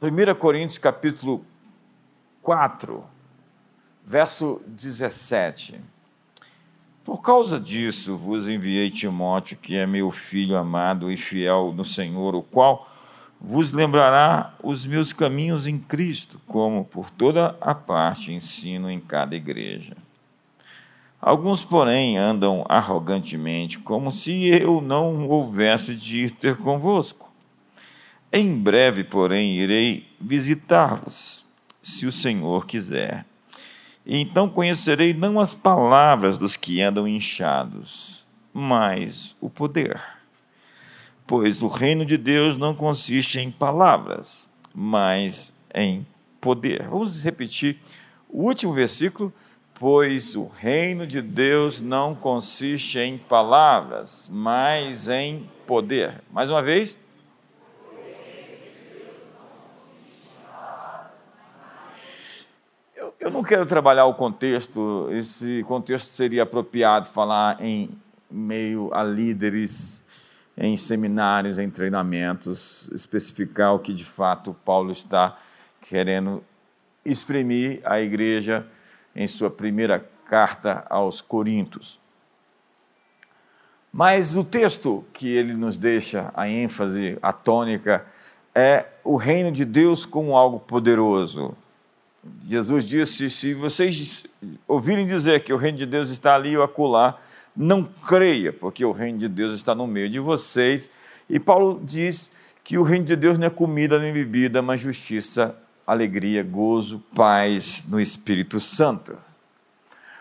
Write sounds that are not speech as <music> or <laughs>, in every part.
1 Coríntios capítulo 4, verso 17. Por causa disso vos enviei Timóteo, que é meu filho amado e fiel no Senhor, o qual vos lembrará os meus caminhos em Cristo, como por toda a parte ensino em cada igreja. Alguns, porém, andam arrogantemente, como se eu não houvesse de ir ter convosco. Em breve, porém, irei visitar-vos, se o Senhor quiser. E então conhecerei não as palavras dos que andam inchados, mas o poder. Pois o reino de Deus não consiste em palavras, mas em poder. Vamos repetir o último versículo Pois o reino de Deus não consiste em palavras, mas em poder. Mais uma vez. Eu, não quero trabalhar o contexto, esse contexto seria apropriado falar em meio a líderes, em seminários, em treinamentos, especificar o que de fato Paulo está querendo exprimir à igreja em sua primeira carta aos Coríntios. Mas o texto que ele nos deixa a ênfase, a tônica, é o reino de Deus como algo poderoso. Jesus disse: se vocês ouvirem dizer que o reino de Deus está ali ou acolá, não creia, porque o reino de Deus está no meio de vocês. E Paulo diz que o reino de Deus não é comida nem bebida, mas justiça, alegria, gozo, paz no Espírito Santo.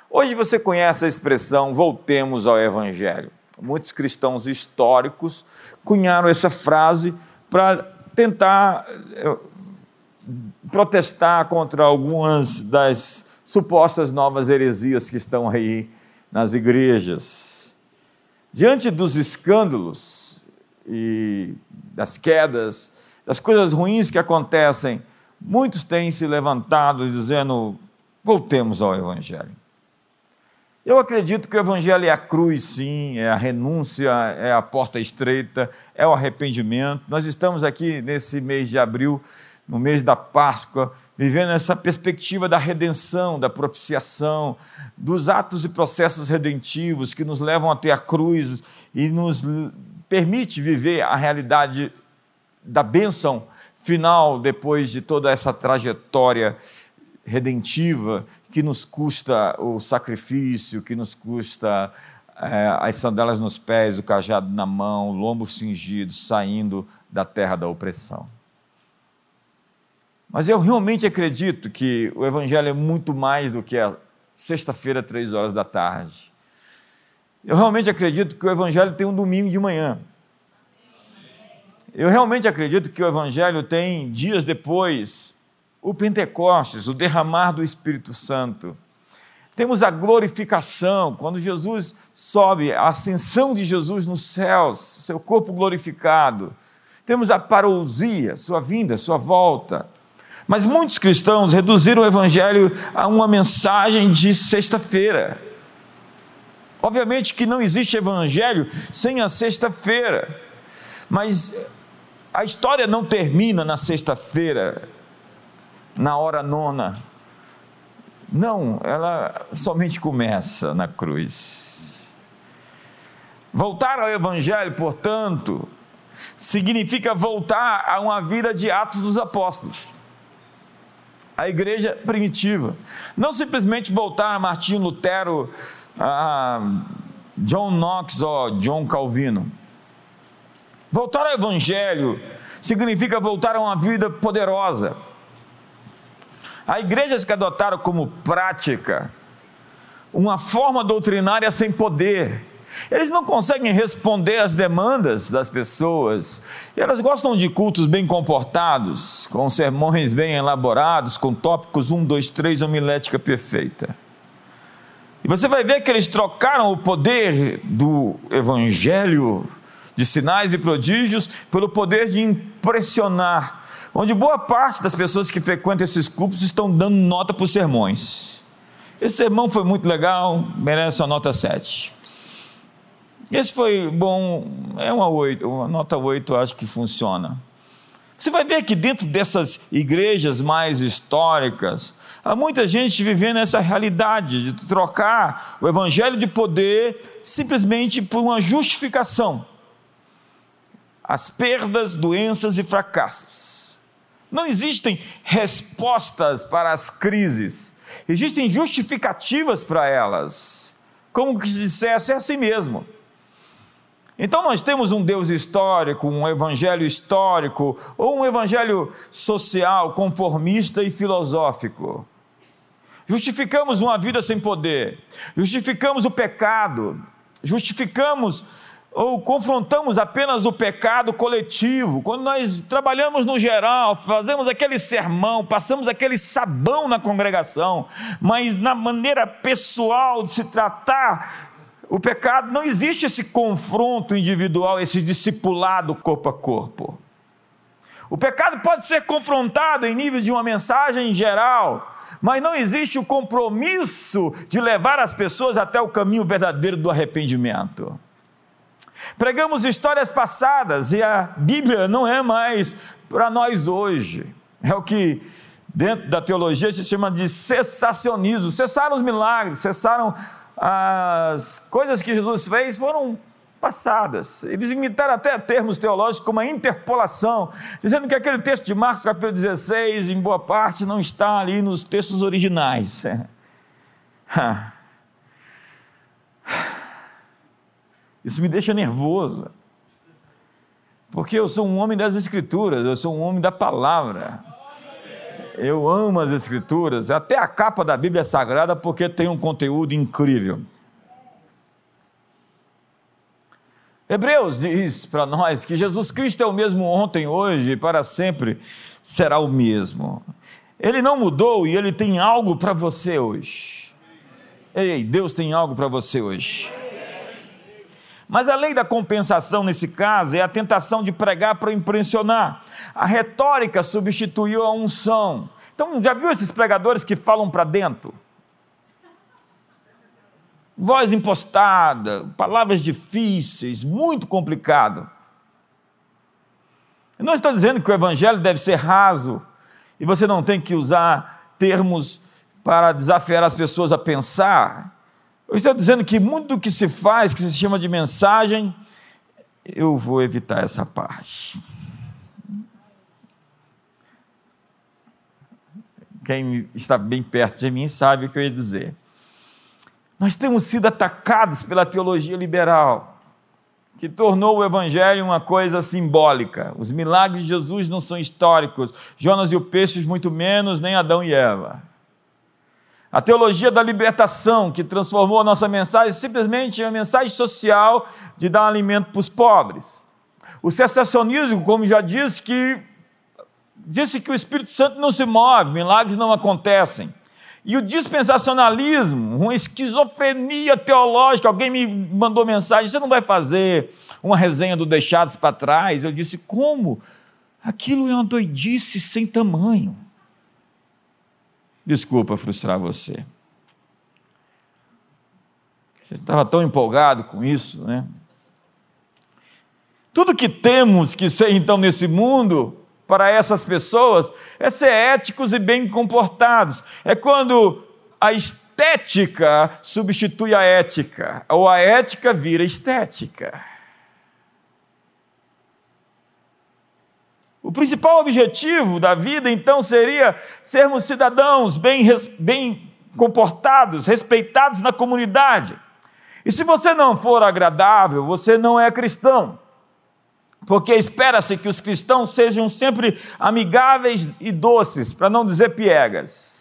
Hoje você conhece a expressão voltemos ao Evangelho. Muitos cristãos históricos cunharam essa frase para tentar eh, protestar contra algumas das supostas novas heresias que estão aí nas igrejas. Diante dos escândalos e das quedas, das coisas ruins que acontecem, Muitos têm se levantado dizendo: voltemos ao Evangelho. Eu acredito que o Evangelho é a cruz, sim, é a renúncia, é a porta estreita, é o arrependimento. Nós estamos aqui nesse mês de abril, no mês da Páscoa, vivendo essa perspectiva da redenção, da propiciação, dos atos e processos redentivos que nos levam até a cruz e nos permite viver a realidade da bênção final, depois de toda essa trajetória redentiva que nos custa o sacrifício, que nos custa é, as sandálias nos pés, o cajado na mão, o lombo cingido, saindo da terra da opressão. Mas eu realmente acredito que o Evangelho é muito mais do que a sexta-feira, três horas da tarde. Eu realmente acredito que o Evangelho tem um domingo de manhã. Eu realmente acredito que o Evangelho tem dias depois o Pentecostes, o derramar do Espírito Santo. Temos a glorificação, quando Jesus sobe, a ascensão de Jesus nos céus, seu corpo glorificado. Temos a parousia, sua vinda, sua volta. Mas muitos cristãos reduziram o Evangelho a uma mensagem de sexta-feira. Obviamente que não existe Evangelho sem a sexta-feira, mas a história não termina na sexta-feira, na hora nona. Não, ela somente começa na cruz. Voltar ao Evangelho, portanto, significa voltar a uma vida de Atos dos Apóstolos. A igreja primitiva. Não simplesmente voltar a Martinho Lutero, a John Knox ou John Calvino Voltar ao Evangelho significa voltar a uma vida poderosa. Há igrejas que adotaram como prática uma forma doutrinária sem poder. Eles não conseguem responder às demandas das pessoas. Elas gostam de cultos bem comportados, com sermões bem elaborados, com tópicos 1, 2, 3, homilética perfeita. E você vai ver que eles trocaram o poder do evangelho de sinais e prodígios, pelo poder de impressionar, onde boa parte das pessoas que frequentam esses cultos estão dando nota para os sermões. Esse sermão foi muito legal, merece uma nota 7. Esse foi bom, é uma 8, uma nota 8 acho que funciona. Você vai ver que dentro dessas igrejas mais históricas, há muita gente vivendo essa realidade de trocar o evangelho de poder simplesmente por uma justificação. As perdas, doenças e fracassos. Não existem respostas para as crises, existem justificativas para elas. Como que se dissesse, é assim mesmo. Então nós temos um Deus histórico, um evangelho histórico, ou um evangelho social, conformista e filosófico. Justificamos uma vida sem poder, justificamos o pecado, justificamos ou confrontamos apenas o pecado coletivo, quando nós trabalhamos no geral, fazemos aquele sermão, passamos aquele sabão na congregação, mas na maneira pessoal de se tratar o pecado não existe esse confronto individual, esse discipulado corpo a corpo. O pecado pode ser confrontado em nível de uma mensagem geral, mas não existe o compromisso de levar as pessoas até o caminho verdadeiro do arrependimento. Pregamos histórias passadas e a Bíblia não é mais para nós hoje. É o que dentro da teologia se chama de cessacionismo. Cessaram os milagres, cessaram as coisas que Jesus fez foram passadas. Eles imitaram até termos teológicos como a interpolação, dizendo que aquele texto de Marcos capítulo 16, em boa parte, não está ali nos textos originais. Isso me deixa nervoso. Porque eu sou um homem das Escrituras, eu sou um homem da palavra. Eu amo as Escrituras, até a capa da Bíblia é sagrada, porque tem um conteúdo incrível. Hebreus diz para nós que Jesus Cristo é o mesmo ontem, hoje e para sempre será o mesmo. Ele não mudou e ele tem algo para você hoje. Ei, Deus tem algo para você hoje. Mas a lei da compensação nesse caso é a tentação de pregar para impressionar. A retórica substituiu a unção. Então, já viu esses pregadores que falam para dentro? Voz impostada, palavras difíceis, muito complicado. Eu não estou dizendo que o evangelho deve ser raso e você não tem que usar termos para desafiar as pessoas a pensar. Eu estou dizendo que muito do que se faz, que se chama de mensagem, eu vou evitar essa parte. Quem está bem perto de mim sabe o que eu ia dizer. Nós temos sido atacados pela teologia liberal, que tornou o Evangelho uma coisa simbólica. Os milagres de Jesus não são históricos, Jonas e o peixe, muito menos, nem Adão e Eva. A teologia da libertação, que transformou a nossa mensagem simplesmente em uma mensagem social de dar alimento para os pobres. O cessacionismo, como já disse, que disse que o Espírito Santo não se move, milagres não acontecem. E o dispensacionalismo, uma esquizofrenia teológica, alguém me mandou mensagem, você não vai fazer uma resenha do Deixados para Trás? Eu disse, como? Aquilo é uma doidice sem tamanho. Desculpa frustrar você. Você estava tão empolgado com isso, né? Tudo que temos que ser então nesse mundo para essas pessoas é ser éticos e bem comportados. É quando a estética substitui a ética, ou a ética vira estética. O principal objetivo da vida, então, seria sermos cidadãos bem, bem comportados, respeitados na comunidade. E se você não for agradável, você não é cristão. Porque espera-se que os cristãos sejam sempre amigáveis e doces, para não dizer piegas.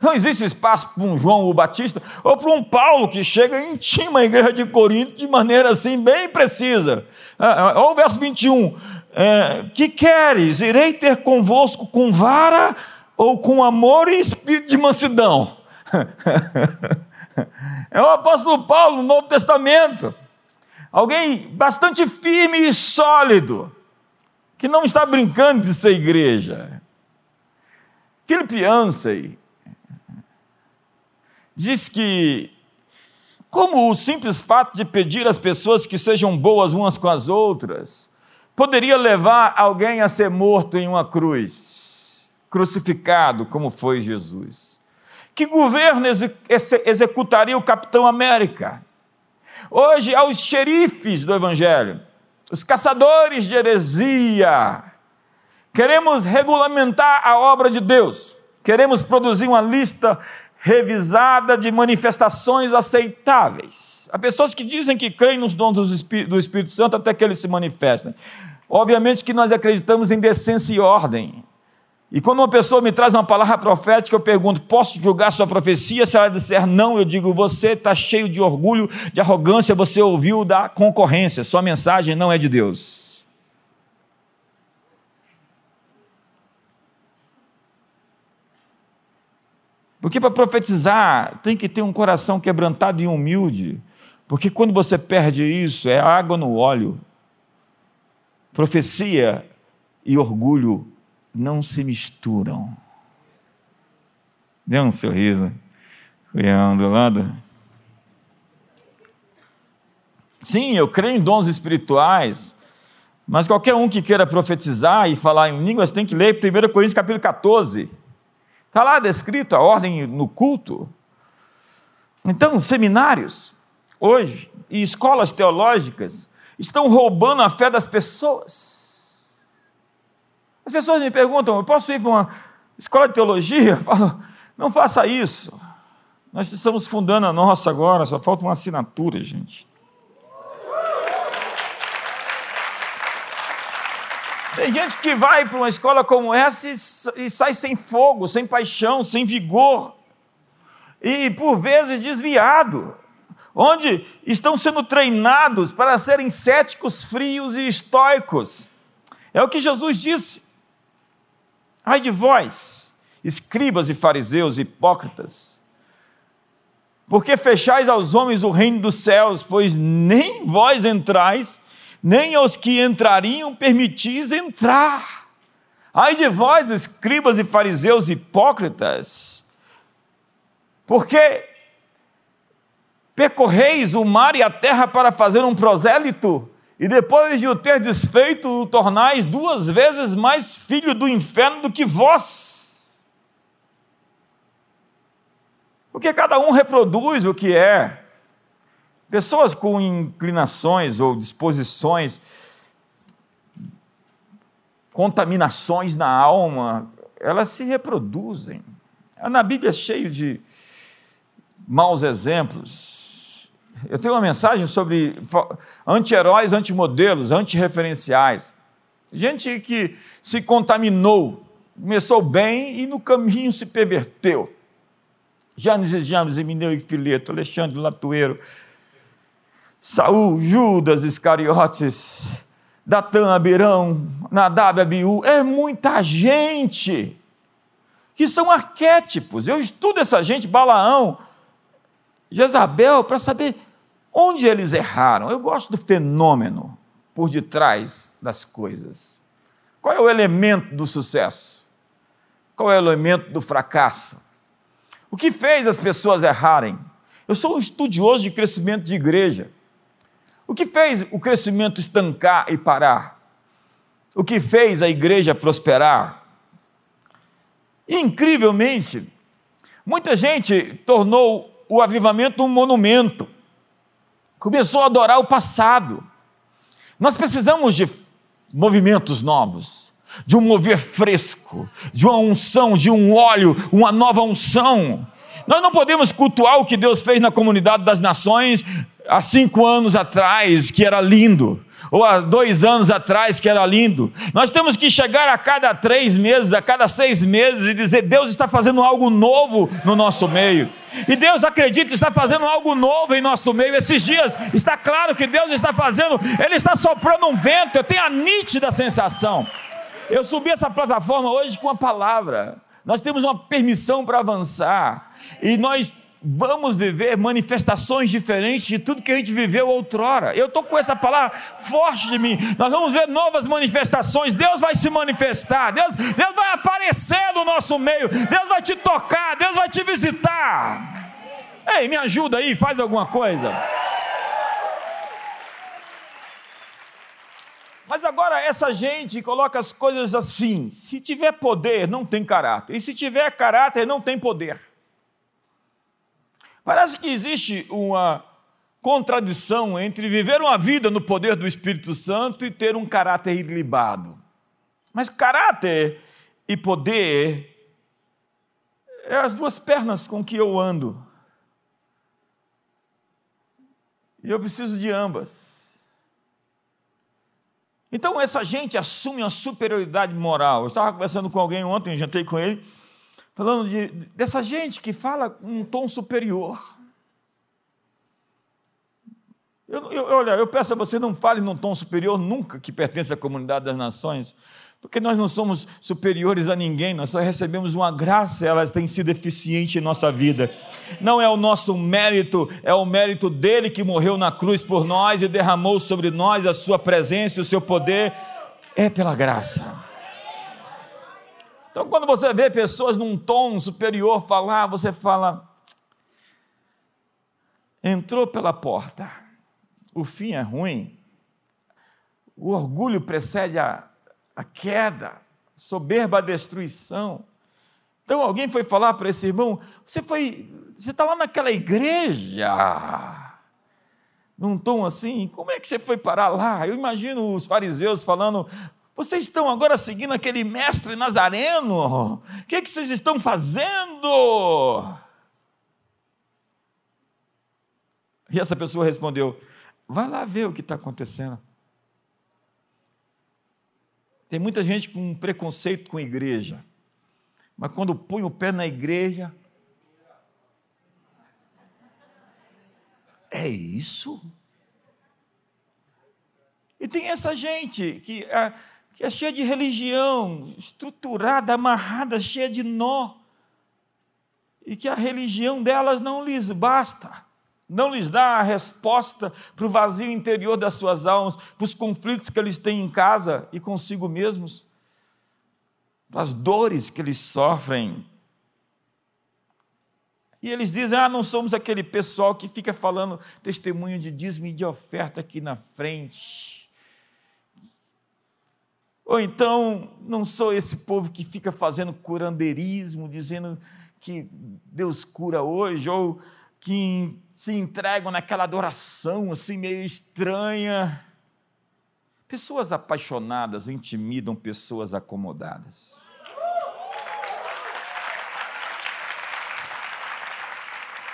Não existe espaço para um João o Batista ou para um Paulo que chega e intima a igreja de Corinto de maneira assim bem precisa. Ah, ah, olha o verso 21. É, que queres? Irei ter convosco com vara ou com amor e espírito de mansidão? <laughs> é o apóstolo Paulo no Novo Testamento. Alguém bastante firme e sólido, que não está brincando de ser igreja. Philip Yancey diz que, como o simples fato de pedir às pessoas que sejam boas umas com as outras, poderia levar alguém a ser morto em uma cruz, crucificado como foi Jesus? Que governo executaria o Capitão América? Hoje, aos xerifes do Evangelho, os caçadores de heresia, queremos regulamentar a obra de Deus, queremos produzir uma lista revisada de manifestações aceitáveis. Há pessoas que dizem que creem nos dons do Espírito Santo até que eles se manifestem. Obviamente que nós acreditamos em decência e ordem. E quando uma pessoa me traz uma palavra profética, eu pergunto: posso julgar sua profecia? Se ela disser não, eu digo: você está cheio de orgulho, de arrogância, você ouviu da concorrência, sua mensagem não é de Deus. Porque para profetizar tem que ter um coração quebrantado e humilde, porque quando você perde isso, é água no óleo. Profecia e orgulho não se misturam. Dê um sorriso. Leão do lado. Sim, eu creio em dons espirituais, mas qualquer um que queira profetizar e falar em línguas tem que ler 1 Coríntios capítulo 14. Está lá descrito a ordem no culto. Então, seminários, hoje, e escolas teológicas, estão roubando a fé das pessoas. As pessoas me perguntam: eu posso ir para uma escola de teologia? Eu falo: não faça isso. Nós estamos fundando a nossa agora, só falta uma assinatura, gente. Tem gente que vai para uma escola como essa e, sai sem fogo, sem paixão, sem vigor, e por vezes desviado, onde estão sendo treinados para serem céticos, frios e estoicos. É o que Jesus disse. Ai de vós, escribas e fariseus hipócritas, porque fechais aos homens o reino dos céus, pois nem vós entrais, nem aos que entrariam permitis entrar. Ai de vós, escribas e fariseus hipócritas, porque percorreis o mar e a terra para fazer um prosélito, e depois de o ter desfeito, o tornais duas vezes mais filho do inferno do que vós. Porque cada um reproduz o que é. Pessoas com inclinações ou disposições, contaminações na alma, elas se reproduzem. Na Bíblia é cheio de maus exemplos. Eu tenho uma mensagem sobre anti-heróis, anti-modelos, anti-referenciais. Gente que se contaminou, começou bem e no caminho se perverteu. Janes e Emineu e Fileto, Alexandre Latueiro, Saul, Judas Iscariotes, Datã, Abirão, Nadab, Abiú, é muita gente que são arquétipos. Eu estudo essa gente, Balaão, Jezabel, para saber onde eles erraram. Eu gosto do fenômeno por detrás das coisas. Qual é o elemento do sucesso? Qual é o elemento do fracasso? O que fez as pessoas errarem? Eu sou um estudioso de crescimento de igreja. O que fez o crescimento estancar e parar? O que fez a igreja prosperar? Incrivelmente, muita gente tornou o avivamento um monumento, começou a adorar o passado. Nós precisamos de movimentos novos, de um mover fresco, de uma unção, de um óleo, uma nova unção. Nós não podemos cultuar o que Deus fez na comunidade das nações há cinco anos atrás, que era lindo, ou há dois anos atrás, que era lindo. Nós temos que chegar a cada três meses, a cada seis meses, e dizer: Deus está fazendo algo novo no nosso meio. E Deus acredita, está fazendo algo novo em nosso meio. Esses dias está claro que Deus está fazendo, Ele está soprando um vento. Eu tenho a nítida sensação. Eu subi essa plataforma hoje com uma palavra. Nós temos uma permissão para avançar. E nós vamos viver manifestações diferentes de tudo que a gente viveu outrora. Eu estou com essa palavra forte de mim. Nós vamos ver novas manifestações. Deus vai se manifestar. Deus, Deus vai aparecer no nosso meio. Deus vai te tocar. Deus vai te visitar. Ei, me ajuda aí, faz alguma coisa. Mas agora essa gente coloca as coisas assim: se tiver poder, não tem caráter, e se tiver caráter, não tem poder. Parece que existe uma contradição entre viver uma vida no poder do Espírito Santo e ter um caráter ilibado. Mas caráter e poder é as duas pernas com que eu ando. E eu preciso de ambas. Então, essa gente assume uma superioridade moral. Eu estava conversando com alguém ontem, jantei com ele, falando de, dessa gente que fala um tom superior. Eu, eu, olha, eu peço a você, não fale num tom superior nunca que pertence à comunidade das nações. Porque nós não somos superiores a ninguém, nós só recebemos uma graça, ela tem sido eficiente em nossa vida. Não é o nosso mérito, é o mérito dele que morreu na cruz por nós e derramou sobre nós a sua presença e o seu poder. É pela graça. Então, quando você vê pessoas num tom superior falar, você fala: entrou pela porta, o fim é ruim, o orgulho precede a a queda, soberba a destruição. Então alguém foi falar para esse irmão: você foi, você está lá naquela igreja, num tom assim, como é que você foi parar lá? Eu imagino os fariseus falando: vocês estão agora seguindo aquele mestre nazareno? O que, é que vocês estão fazendo? E essa pessoa respondeu: vai lá ver o que está acontecendo. Tem muita gente com preconceito com igreja, mas quando põe o pé na igreja, é isso? E tem essa gente que é, que é cheia de religião, estruturada, amarrada, cheia de nó, e que a religião delas não lhes basta não lhes dá a resposta para o vazio interior das suas almas, para os conflitos que eles têm em casa e consigo mesmos, para as dores que eles sofrem. E eles dizem: ah, não somos aquele pessoal que fica falando testemunho de dízimo e de oferta aqui na frente. Ou então, não sou esse povo que fica fazendo curandeirismo, dizendo que Deus cura hoje, ou que se entregam naquela adoração assim meio estranha. Pessoas apaixonadas intimidam pessoas acomodadas.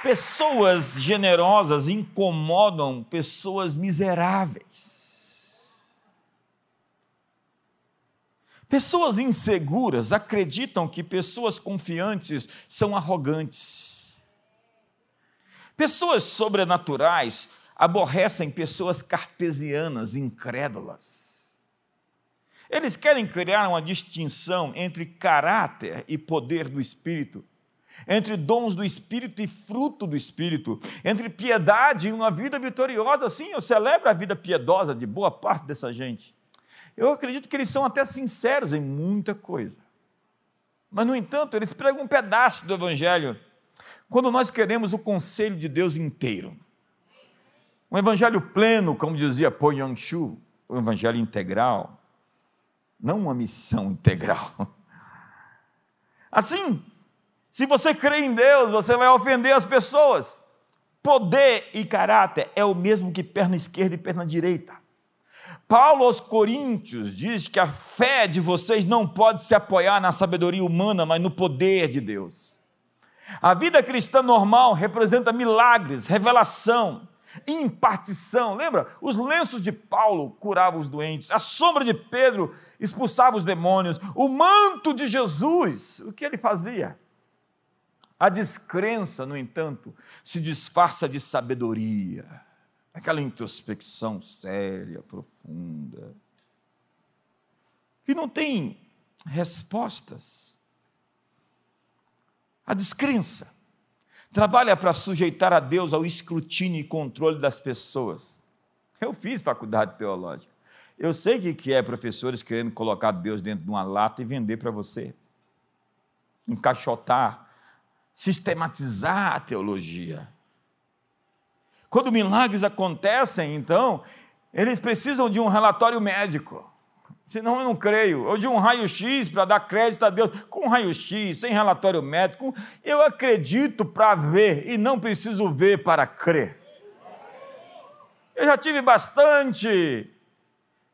Pessoas generosas incomodam pessoas miseráveis. Pessoas inseguras acreditam que pessoas confiantes são arrogantes. Pessoas sobrenaturais aborrecem pessoas cartesianas, incrédulas. Eles querem criar uma distinção entre caráter e poder do Espírito, entre dons do Espírito e fruto do Espírito, entre piedade e uma vida vitoriosa. Sim, eu celebro a vida piedosa de boa parte dessa gente. Eu acredito que eles são até sinceros em muita coisa. Mas, no entanto, eles pregam um pedaço do Evangelho quando nós queremos o conselho de Deus inteiro, um evangelho pleno, como dizia Po Yang-shu, o um evangelho integral, não uma missão integral. <laughs> Assim, se você crê em Deus, você vai ofender as pessoas. Poder e caráter é o mesmo que perna esquerda e perna direita. Paulo aos Coríntios diz que a fé de vocês não pode se apoiar na sabedoria humana, mas no poder de Deus. A vida cristã normal representa milagres, revelação, impartição. Lembra? Os lenços de Paulo curavam os doentes, a sombra de Pedro expulsava os demônios, o manto de Jesus, o que ele fazia? A descrença, no entanto, se disfarça de sabedoria, aquela introspecção séria, profunda, que não tem respostas a descrença. Trabalha para sujeitar a Deus ao escrutínio e controle das pessoas. Eu fiz faculdade teológica. Eu sei o que é professores querendo colocar Deus dentro de uma lata e vender para você. Encaixotar, sistematizar a teologia. Quando milagres acontecem, então, eles precisam de um relatório médico. Senão eu não creio. Eu de um raio-x para dar crédito a Deus. Com raio-x, sem relatório médico, eu acredito para ver e não preciso ver para crer. Eu já tive bastante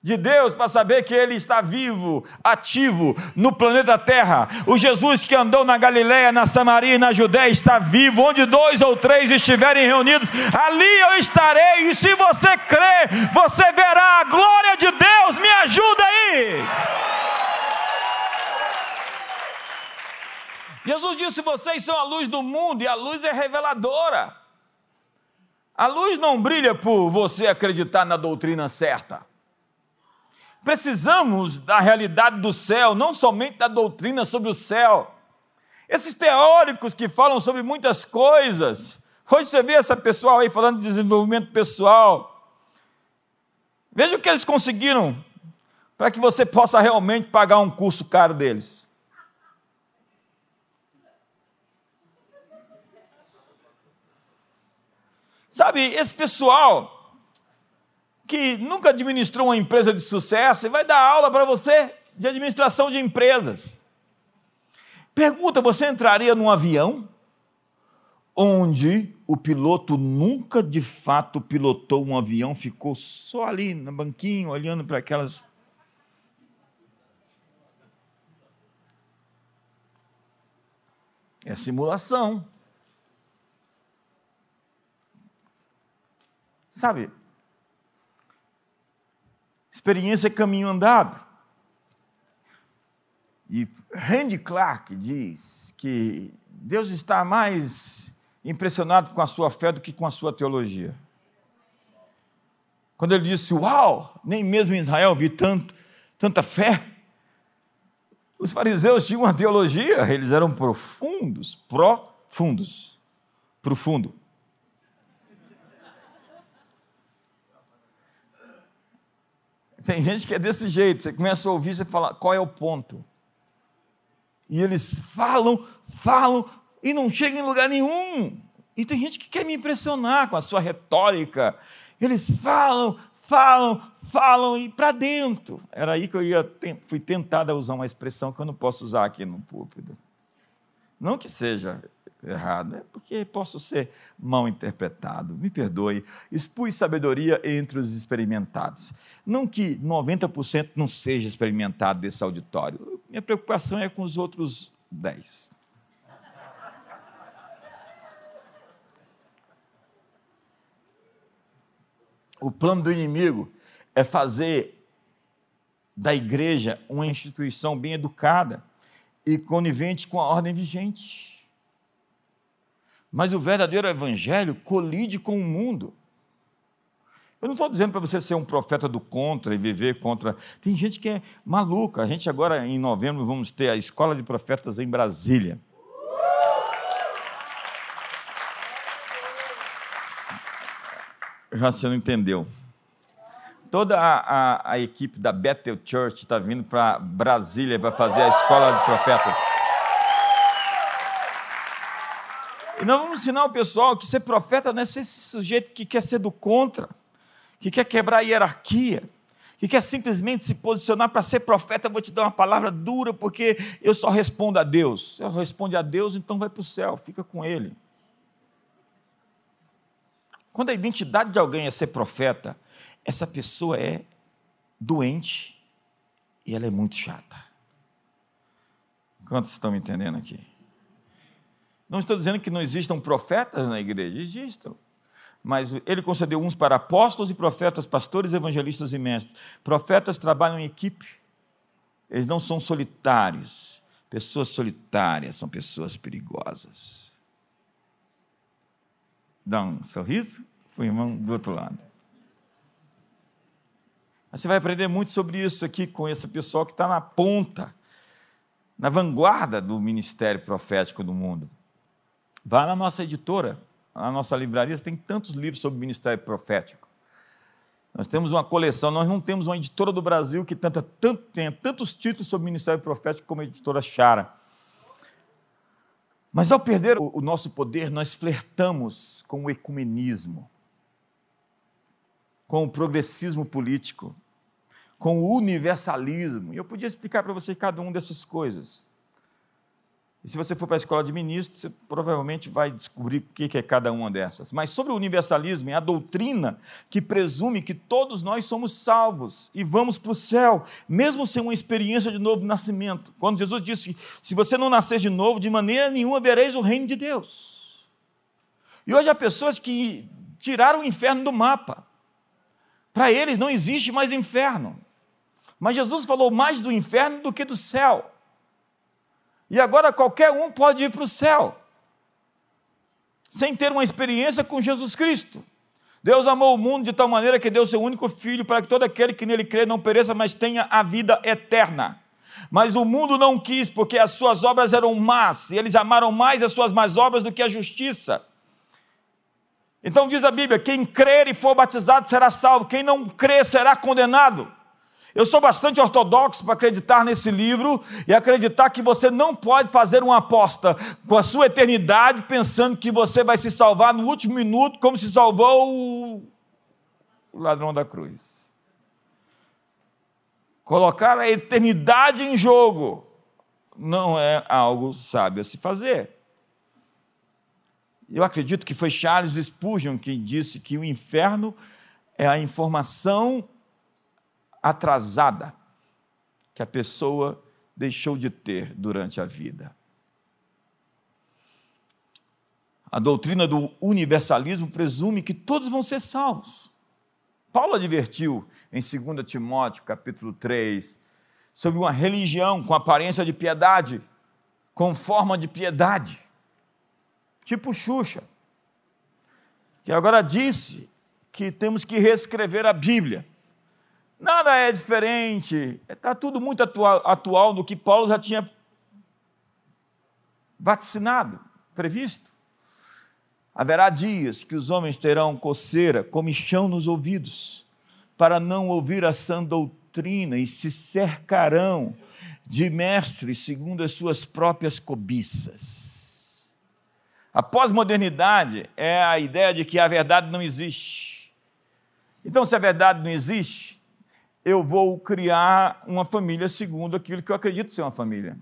de Deus para saber que Ele está vivo, ativo no planeta Terra. O Jesus que andou na Galiléia, na Samaria e na Judéia está vivo. Onde dois ou três estiverem reunidos, ali eu estarei. E se você crer, você verá a glória de Deus. Me ajuda aí. Jesus disse: Vocês são a luz do mundo e a luz é reveladora. A luz não brilha por você acreditar na doutrina certa. Precisamos da realidade do céu, não somente da doutrina sobre o céu. Esses teóricos que falam sobre muitas coisas, hoje você vê essa pessoal aí falando de desenvolvimento pessoal. Veja o que eles conseguiram para que você possa realmente pagar um curso caro deles. Sabe, esse pessoal que nunca administrou uma empresa de sucesso e vai dar aula para você de administração de empresas. Pergunta: você entraria num avião onde o piloto nunca de fato pilotou um avião, ficou só ali no banquinho olhando para aquelas. É simulação. Sabe, Experiência é caminho andado. E Randy Clark diz que Deus está mais impressionado com a sua fé do que com a sua teologia. Quando ele disse, uau, nem mesmo em Israel vi tanto, tanta fé. Os fariseus tinham uma teologia, eles eram profundos, profundos, profundo. Tem gente que é desse jeito, você começa a ouvir, você fala, qual é o ponto? E eles falam, falam, e não chegam em lugar nenhum. E tem gente que quer me impressionar com a sua retórica. Eles falam, falam, falam e para dentro. Era aí que eu ia, fui tentado a usar uma expressão que eu não posso usar aqui no púlpito. Não que seja errado, é porque posso ser mal interpretado. Me perdoe. Expus sabedoria entre os experimentados. Não que 90% não seja experimentado desse auditório. Minha preocupação é com os outros 10. O plano do inimigo é fazer da igreja uma instituição bem educada e conivente com a ordem vigente. Mas o verdadeiro evangelho colide com o mundo. Eu não estou dizendo para você ser um profeta do contra e viver contra. Tem gente que é maluca. A gente agora, em novembro, vamos ter a Escola de Profetas em Brasília. Já você não entendeu. Toda a, a, a equipe da Bethel Church está vindo para Brasília para fazer a Escola de Profetas. E nós vamos ensinar o pessoal que ser profeta não é ser esse sujeito que quer ser do contra, que quer quebrar a hierarquia, que quer simplesmente se posicionar para ser profeta. Eu vou te dar uma palavra dura, porque eu só respondo a Deus. Se eu responde a Deus, então vai para o céu, fica com Ele. Quando a identidade de alguém é ser profeta, essa pessoa é doente e ela é muito chata. Quantos estão me entendendo aqui? Não estou dizendo que não existam profetas na igreja, existam. Mas ele concedeu uns para apóstolos e profetas, pastores, evangelistas e mestres. Profetas trabalham em equipe, eles não são solitários. Pessoas solitárias são pessoas perigosas. Dá um sorriso, foi irmão do outro lado. Você vai aprender muito sobre isso aqui com esse pessoal que está na ponta, na vanguarda do ministério profético do mundo. Vá na nossa editora, na nossa livraria, tem tantos livros sobre ministério profético. Nós temos uma coleção, nós não temos uma editora do Brasil que tanto, tenha tantos títulos sobre ministério profético como a editora Chara. Mas ao perder o, o nosso poder, nós flertamos com o ecumenismo, com o progressismo político, com o universalismo. E eu podia explicar para você cada uma dessas coisas. E se você for para a escola de ministros, você provavelmente vai descobrir o que é cada uma dessas. Mas sobre o universalismo, é a doutrina que presume que todos nós somos salvos e vamos para o céu, mesmo sem uma experiência de novo nascimento. Quando Jesus disse: Se você não nascer de novo, de maneira nenhuma vereis o reino de Deus. E hoje há pessoas que tiraram o inferno do mapa. Para eles não existe mais inferno. Mas Jesus falou mais do inferno do que do céu. E agora qualquer um pode ir para o céu, sem ter uma experiência com Jesus Cristo. Deus amou o mundo de tal maneira que deu seu único filho para que todo aquele que nele crê não pereça, mas tenha a vida eterna. Mas o mundo não quis, porque as suas obras eram más, e eles amaram mais as suas más obras do que a justiça. Então diz a Bíblia: quem crer e for batizado será salvo, quem não crer será condenado. Eu sou bastante ortodoxo para acreditar nesse livro e acreditar que você não pode fazer uma aposta com a sua eternidade pensando que você vai se salvar no último minuto, como se salvou o ladrão da cruz. Colocar a eternidade em jogo não é algo sábio a se fazer. Eu acredito que foi Charles Spurgeon quem disse que o inferno é a informação atrasada que a pessoa deixou de ter durante a vida. A doutrina do universalismo presume que todos vão ser salvos. Paulo advertiu em 2 Timóteo, capítulo 3, sobre uma religião com aparência de piedade, com forma de piedade, tipo Xuxa, que agora disse que temos que reescrever a Bíblia Nada é diferente, está tudo muito atual, atual do que Paulo já tinha vaticinado, previsto. Haverá dias que os homens terão coceira, comichão nos ouvidos, para não ouvir a sã doutrina e se cercarão de mestres segundo as suas próprias cobiças. A pós-modernidade é a ideia de que a verdade não existe. Então, se a verdade não existe, eu vou criar uma família segundo aquilo que eu acredito ser uma família.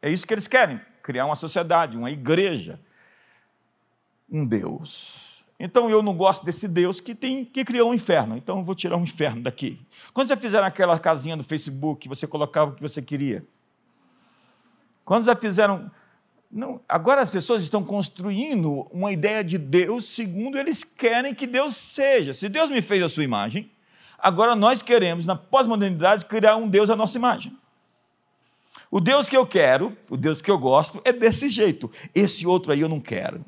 É isso que eles querem: criar uma sociedade, uma igreja, um Deus. Então eu não gosto desse Deus que tem que criou um inferno. Então eu vou tirar um inferno daqui. Quando já fizeram aquela casinha no Facebook, você colocava o que você queria. Quando já fizeram não, agora as pessoas estão construindo uma ideia de Deus segundo eles querem que Deus seja. Se Deus me fez a sua imagem, Agora nós queremos, na pós-modernidade, criar um Deus à nossa imagem. O Deus que eu quero, o Deus que eu gosto, é desse jeito. Esse outro aí eu não quero.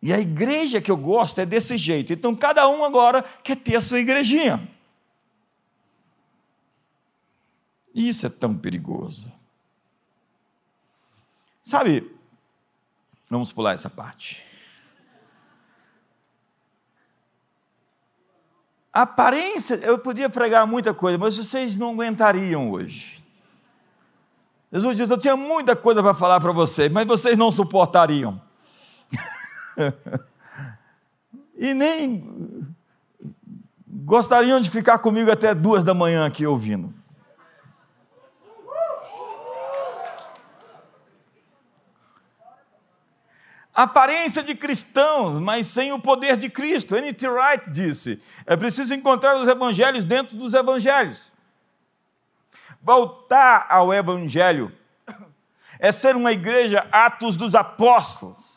E a igreja que eu gosto é desse jeito. Então cada um agora quer ter a sua igrejinha. Isso é tão perigoso. Sabe, vamos pular essa parte. A aparência, eu podia pregar muita coisa, mas vocês não aguentariam hoje. Jesus diz: Eu tinha muita coisa para falar para vocês, mas vocês não suportariam. <laughs> e nem gostariam de ficar comigo até duas da manhã aqui ouvindo. Aparência de cristãos, mas sem o poder de Cristo. N.T. Wright disse: é preciso encontrar os evangelhos dentro dos evangelhos. Voltar ao evangelho é ser uma igreja Atos dos Apóstolos.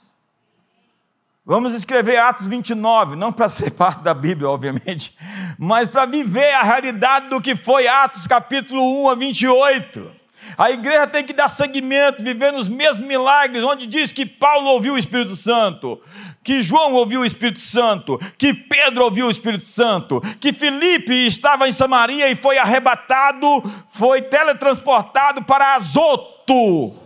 Vamos escrever Atos 29, não para ser parte da Bíblia, obviamente, mas para viver a realidade do que foi Atos capítulo 1 a 28. A igreja tem que dar seguimento, viver nos mesmos milagres, onde diz que Paulo ouviu o Espírito Santo, que João ouviu o Espírito Santo, que Pedro ouviu o Espírito Santo, que Felipe estava em Samaria e foi arrebatado, foi teletransportado para Azoto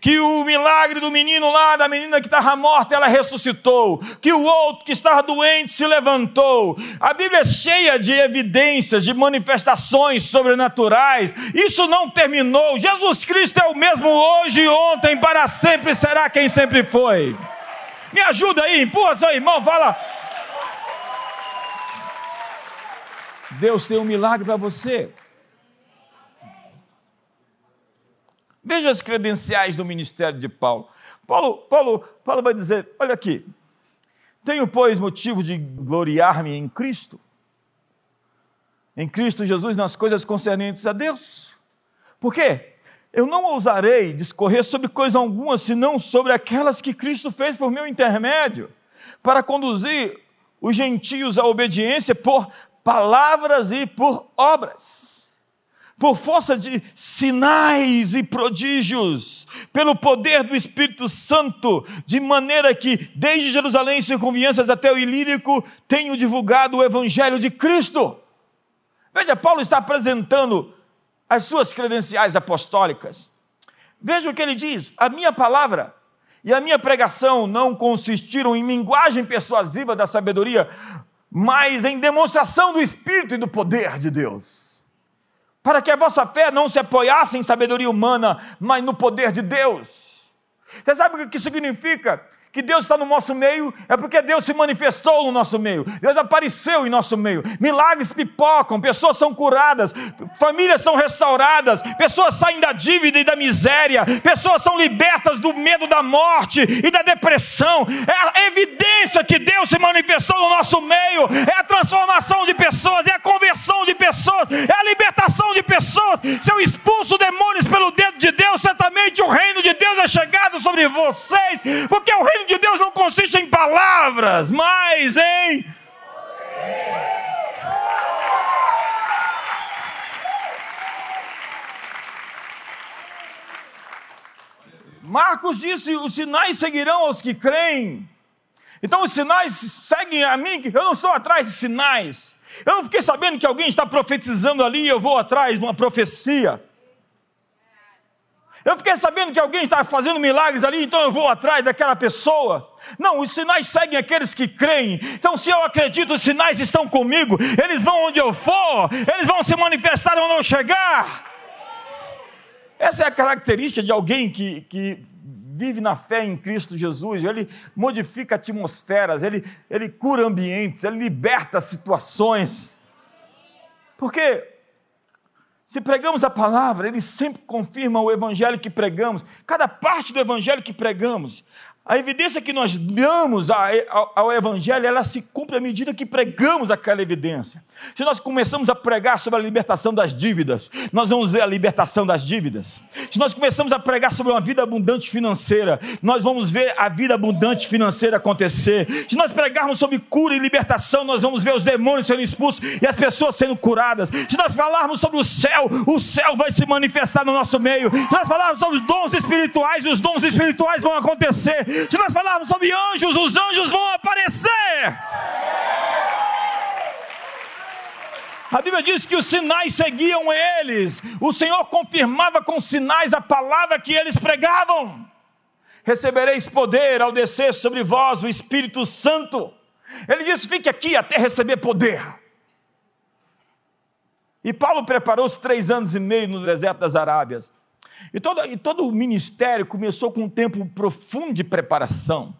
que o milagre do menino lá, da menina que estava morta, ela ressuscitou, que o outro que estava doente se levantou. A Bíblia é cheia de evidências, de manifestações sobrenaturais. Isso não terminou. Jesus Cristo é o mesmo hoje, ontem, para sempre será quem sempre foi. Me ajuda aí, empurra seu irmão, fala. Deus tem um milagre para você. Veja as credenciais do ministério de Paulo. Paulo, Paulo, Paulo vai dizer: olha aqui, tenho, pois, motivo de gloriar-me em Cristo, em Cristo Jesus, nas coisas concernentes a Deus. Por quê? Eu não ousarei discorrer sobre coisa alguma, senão sobre aquelas que Cristo fez por meu intermédio, para conduzir os gentios à obediência por palavras e por obras por força de sinais e prodígios, pelo poder do Espírito Santo, de maneira que, desde Jerusalém e circunvianças até o Ilírico, tenho divulgado o Evangelho de Cristo. Veja, Paulo está apresentando as suas credenciais apostólicas. Veja o que ele diz: a minha palavra e a minha pregação não consistiram em linguagem persuasiva da sabedoria, mas em demonstração do Espírito e do poder de Deus para que a vossa fé não se apoiasse em sabedoria humana, mas no poder de Deus. Você sabe o que significa? Que Deus está no nosso meio, é porque Deus se manifestou no nosso meio, Deus apareceu em nosso meio, milagres pipocam, pessoas são curadas, famílias são restauradas, pessoas saem da dívida e da miséria, pessoas são libertas do medo da morte e da depressão. É a evidência que Deus se manifestou no nosso meio, é a transformação de pessoas, é a conversão de pessoas, é a libertação de pessoas. Se eu expulso demônios pelo dedo de Deus, certamente o reino de Deus é chegado sobre vocês, porque o reino reino de Deus não consiste em palavras, mas em. Marcos disse: os sinais seguirão aos que creem. Então os sinais seguem a mim, eu não estou atrás de sinais. Eu não fiquei sabendo que alguém está profetizando ali e eu vou atrás de uma profecia. Eu fiquei sabendo que alguém está fazendo milagres ali, então eu vou atrás daquela pessoa. Não, os sinais seguem aqueles que creem. Então, se eu acredito, os sinais estão comigo, eles vão onde eu for, eles vão se manifestar onde eu chegar. Essa é a característica de alguém que, que vive na fé em Cristo Jesus. Ele modifica atmosferas, ele, ele cura ambientes, ele liberta situações. Porque se pregamos a palavra, ele sempre confirma o evangelho que pregamos, cada parte do evangelho que pregamos. A evidência que nós damos ao, Evangelho, ela se cumpre à medida que pregamos aquela evidência. Se nós começamos a pregar sobre a libertação das dívidas, nós vamos ver a libertação das dívidas. Se nós começamos a pregar sobre uma vida abundante financeira, nós vamos ver a vida abundante financeira acontecer. Se nós pregarmos sobre cura e libertação, nós vamos ver os demônios sendo expulsos e as pessoas sendo curadas. Se nós falarmos sobre o céu, o céu vai se manifestar no nosso meio. Se nós falarmos sobre os dons espirituais, os dons espirituais vão acontecer. Se nós falarmos sobre anjos, os anjos vão aparecer. A Bíblia diz que os sinais seguiam eles. O Senhor confirmava com sinais a palavra que eles pregavam. Recebereis poder ao descer sobre vós o Espírito Santo. Ele disse: fique aqui até receber poder. E Paulo preparou os três anos e meio no deserto das Arábias. E todo, e todo o ministério começou com um tempo profundo de preparação.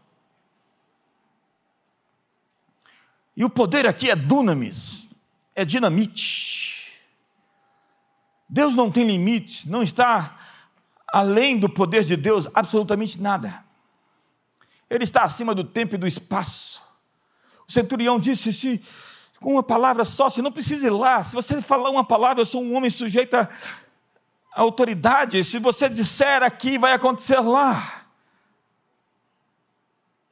E o poder aqui é dunamis, é dinamite. Deus não tem limites, não está além do poder de Deus absolutamente nada. Ele está acima do tempo e do espaço. O centurião disse: se com uma palavra só, você não precisa ir lá. Se você falar uma palavra, eu sou um homem sujeito a autoridade, se você disser aqui, vai acontecer lá.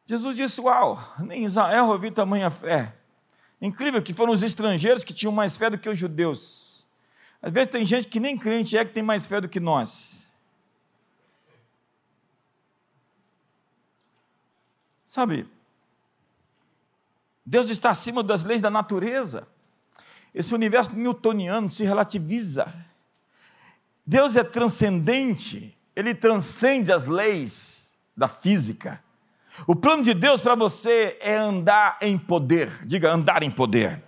Jesus disse: Uau, nem Israel ouviu tamanha fé. Incrível que foram os estrangeiros que tinham mais fé do que os judeus. Às vezes tem gente que nem crente é que tem mais fé do que nós. Sabe, Deus está acima das leis da natureza. Esse universo newtoniano se relativiza. Deus é transcendente, ele transcende as leis da física. O plano de Deus para você é andar em poder. Diga, andar em poder.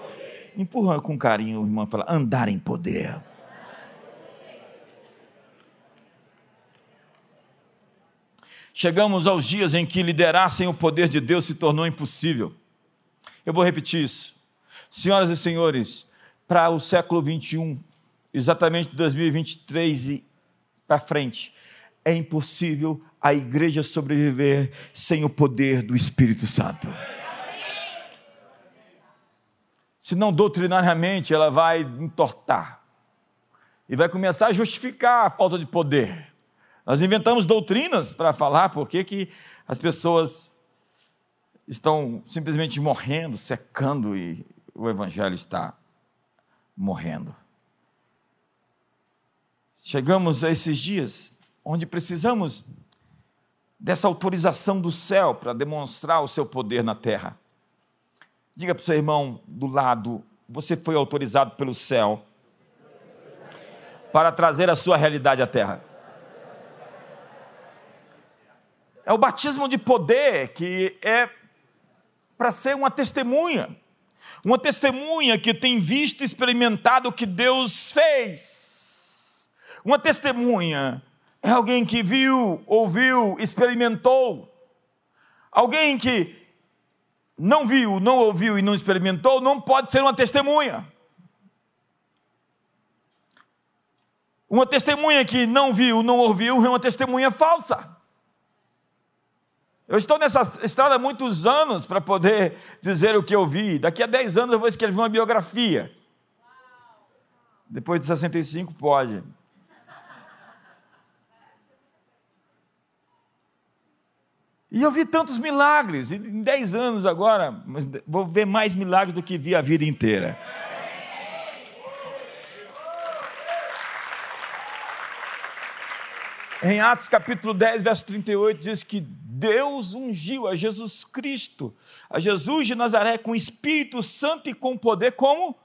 Poder. Empurra com carinho irmão fala: andar em poder. Chegamos aos dias em que liderar sem o poder de Deus se tornou impossível. Eu vou repetir isso. Senhoras e senhores, para o século 21, exatamente 2023 e para frente, é impossível a igreja sobreviver sem o poder do Espírito Santo. Se não doutrinariamente, ela vai entortar e vai começar a justificar a falta de poder. Nós inventamos doutrinas para falar por que as pessoas estão simplesmente morrendo, secando e o evangelho está morrendo. Chegamos a esses dias onde precisamos dessa autorização do céu para demonstrar o seu poder na terra. Diga para o seu irmão do lado: você foi autorizado pelo céu para trazer a sua realidade à terra. É o batismo de poder que é para ser uma testemunha, uma testemunha que tem visto e experimentado o que Deus fez, uma testemunha é alguém que viu, ouviu, experimentou, alguém que não viu, não ouviu e não experimentou, não pode ser uma testemunha. Uma testemunha que não viu, não ouviu, é uma testemunha falsa. Eu estou nessa estrada há muitos anos para poder dizer o que eu vi. Daqui a 10 anos eu vou escrever uma biografia. Depois de 65, pode. E eu vi tantos milagres, em 10 anos agora, vou ver mais milagres do que vi a vida inteira. Em Atos capítulo 10, verso 38, diz que Deus ungiu a Jesus Cristo, a Jesus de Nazaré, com Espírito Santo e com poder, como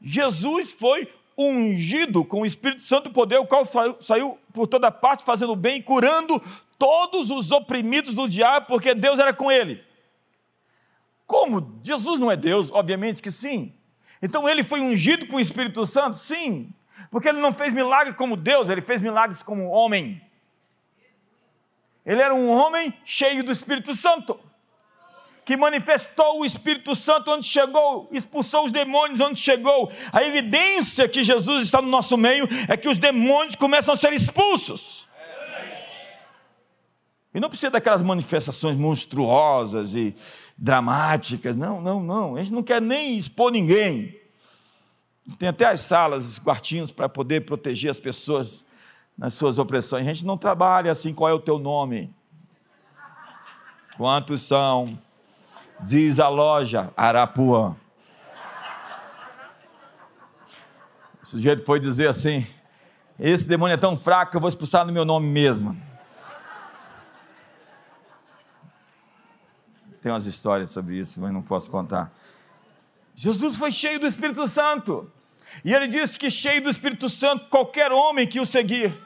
Jesus foi ungido com o Espírito Santo e poder, o qual saiu por toda parte fazendo bem e curando todos os oprimidos do diabo, porque Deus era com ele. Como? Jesus não é Deus? Obviamente que sim. Então ele foi ungido com o Espírito Santo? Sim. Porque ele não fez milagre como Deus, ele fez milagres como homem. Ele era um homem cheio do Espírito Santo, que manifestou o Espírito Santo onde chegou, expulsou os demônios onde chegou. A evidência que Jesus está no nosso meio é que os demônios começam a ser expulsos. E não precisa daquelas manifestações monstruosas e dramáticas. Não, não, não. A gente não quer nem expor ninguém. Tem até as salas, os quartinhos para poder proteger as pessoas nas suas opressões. A gente não trabalha assim, qual é o teu nome? Quantos são? Diz a loja, Arapuã. O sujeito foi dizer assim: esse demônio é tão fraco eu vou expulsar no meu nome mesmo. Tem umas histórias sobre isso, mas não posso contar. Jesus foi cheio do Espírito Santo. E ele disse que cheio do Espírito Santo, qualquer homem que o seguir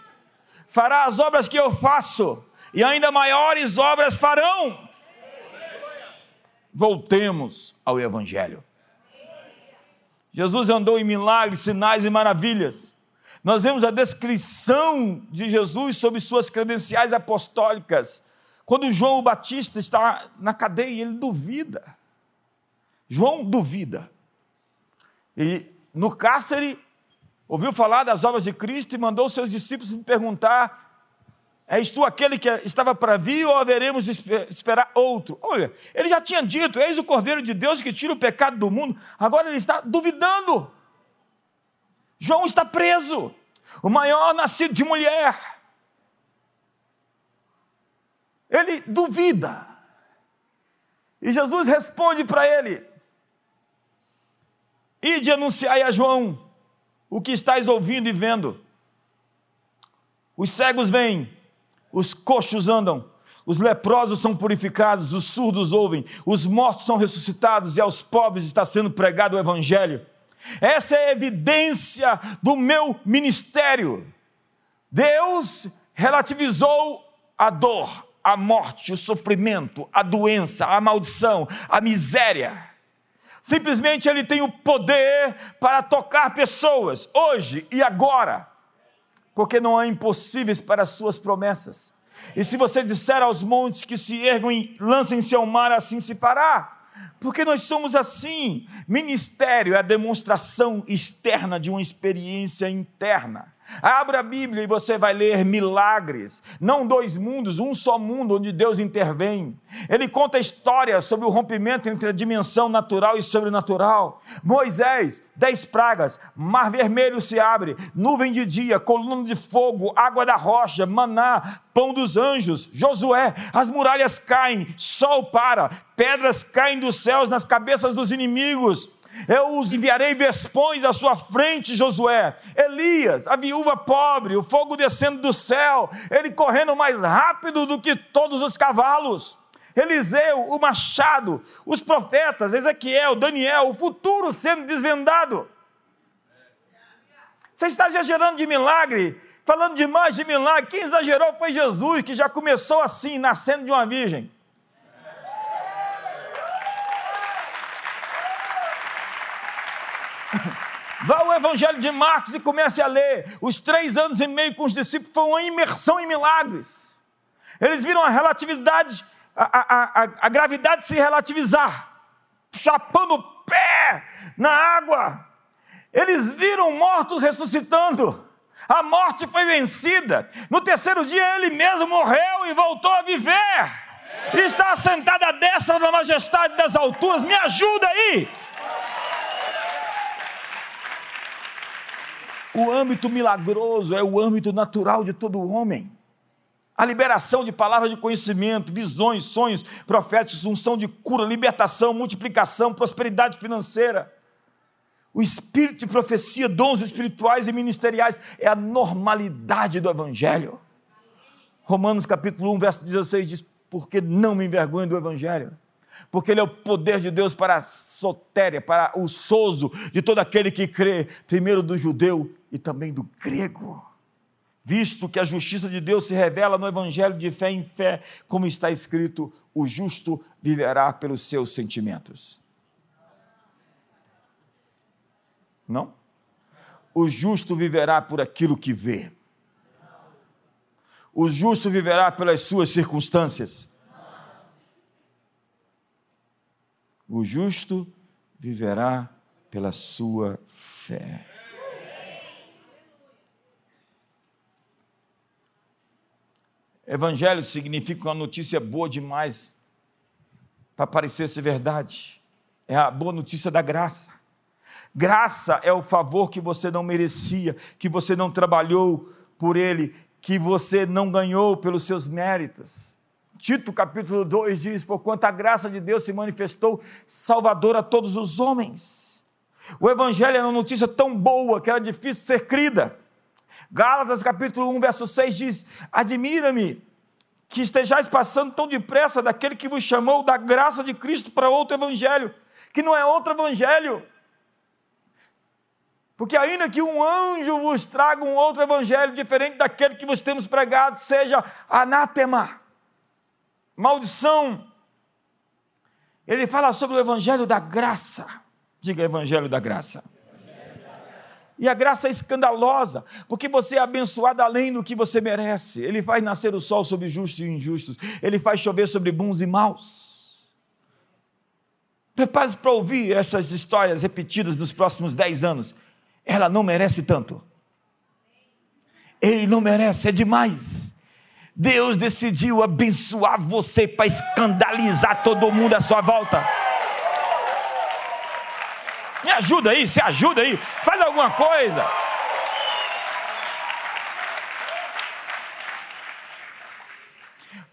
fará as obras que eu faço, e ainda maiores obras farão. Voltemos ao Evangelho. Jesus andou em milagres, sinais e maravilhas. Nós vemos a descrição de Jesus sobre suas credenciais apostólicas. Quando João Batista está na cadeia, ele duvida. João duvida. E no cárcere, ouviu falar das obras de Cristo e mandou seus discípulos me perguntar: És tu aquele que estava para vir ou haveremos de esperar outro? Olha, ele já tinha dito: Eis o Cordeiro de Deus que tira o pecado do mundo. Agora ele está duvidando. João está preso, o maior nascido de mulher. Ele duvida. E Jesus responde para ele: Ide anunciai a João o que estáis ouvindo e vendo. Os cegos vêm, os coxos andam, os leprosos são purificados, os surdos ouvem, os mortos são ressuscitados e aos pobres está sendo pregado o Evangelho. Essa é a evidência do meu ministério. Deus relativizou a dor, a morte, o sofrimento, a doença, a maldição, a miséria. Simplesmente ele tem o poder para tocar pessoas, hoje e agora, porque não há impossíveis para as suas promessas. E se você disser aos montes que se ergam e lancem-se ao mar, assim se fará. porque nós somos assim. Ministério é a demonstração externa de uma experiência interna. Abra a Bíblia e você vai ler milagres. Não dois mundos, um só mundo onde Deus intervém. Ele conta histórias sobre o rompimento entre a dimensão natural e sobrenatural. Moisés, dez pragas, mar vermelho se abre, nuvem de dia, coluna de fogo, água da rocha, maná, pão dos anjos. Josué, as muralhas caem, sol para, pedras caem dos céus nas cabeças dos inimigos. Eu os enviarei vespões à sua frente, Josué. Elias, a viúva pobre, o fogo descendo do céu, ele correndo mais rápido do que todos os cavalos. Eliseu, o machado, os profetas, Ezequiel, Daniel, o futuro sendo desvendado. Você está exagerando de milagre, falando demais de milagre. Quem exagerou foi Jesus, que já começou assim, nascendo de uma virgem. Vá ao Evangelho de Marcos e comece a ler. Os três anos e meio com os discípulos foi uma imersão em milagres. Eles viram a relatividade, a, a, a, a gravidade se relativizar, chapando o pé na água. Eles viram mortos ressuscitando. A morte foi vencida. No terceiro dia ele mesmo morreu e voltou a viver. Está sentado à destra da majestade das alturas. Me ajuda aí. O âmbito milagroso é o âmbito natural de todo homem. A liberação de palavras de conhecimento, visões, sonhos proféticos, unção de cura, libertação, multiplicação, prosperidade financeira. O espírito de profecia, dons espirituais e ministeriais é a normalidade do Evangelho. Romanos capítulo 1, verso 16 diz: Porque não me envergonho do Evangelho, porque ele é o poder de Deus para a sotéria, para o sozo de todo aquele que crê, primeiro do judeu e também do grego. Visto que a justiça de Deus se revela no evangelho de fé em fé, como está escrito: o justo viverá pelos seus sentimentos. Não? O justo viverá por aquilo que vê. O justo viverá pelas suas circunstâncias. O justo viverá pela sua fé. Evangelho significa uma notícia boa demais para parecer ser verdade. É a boa notícia da graça. Graça é o favor que você não merecia, que você não trabalhou por ele, que você não ganhou pelos seus méritos. Tito capítulo 2 diz: Porquanto a graça de Deus se manifestou salvador a todos os homens. O Evangelho era uma notícia tão boa que era difícil ser crida. Gálatas capítulo 1, verso 6 diz: Admira-me que estejais passando tão depressa daquele que vos chamou da graça de Cristo para outro evangelho, que não é outro evangelho. Porque ainda que um anjo vos traga um outro evangelho diferente daquele que vos temos pregado, seja anátema, maldição. Ele fala sobre o evangelho da graça. Diga evangelho da graça. E a graça é escandalosa, porque você é abençoado além do que você merece. Ele faz nascer o sol sobre justos e injustos, ele faz chover sobre bons e maus. Prepare-se para ouvir essas histórias repetidas nos próximos dez anos. Ela não merece tanto. Ele não merece, é demais. Deus decidiu abençoar você para escandalizar todo mundo à sua volta. Me ajuda aí, se ajuda aí, faz alguma coisa.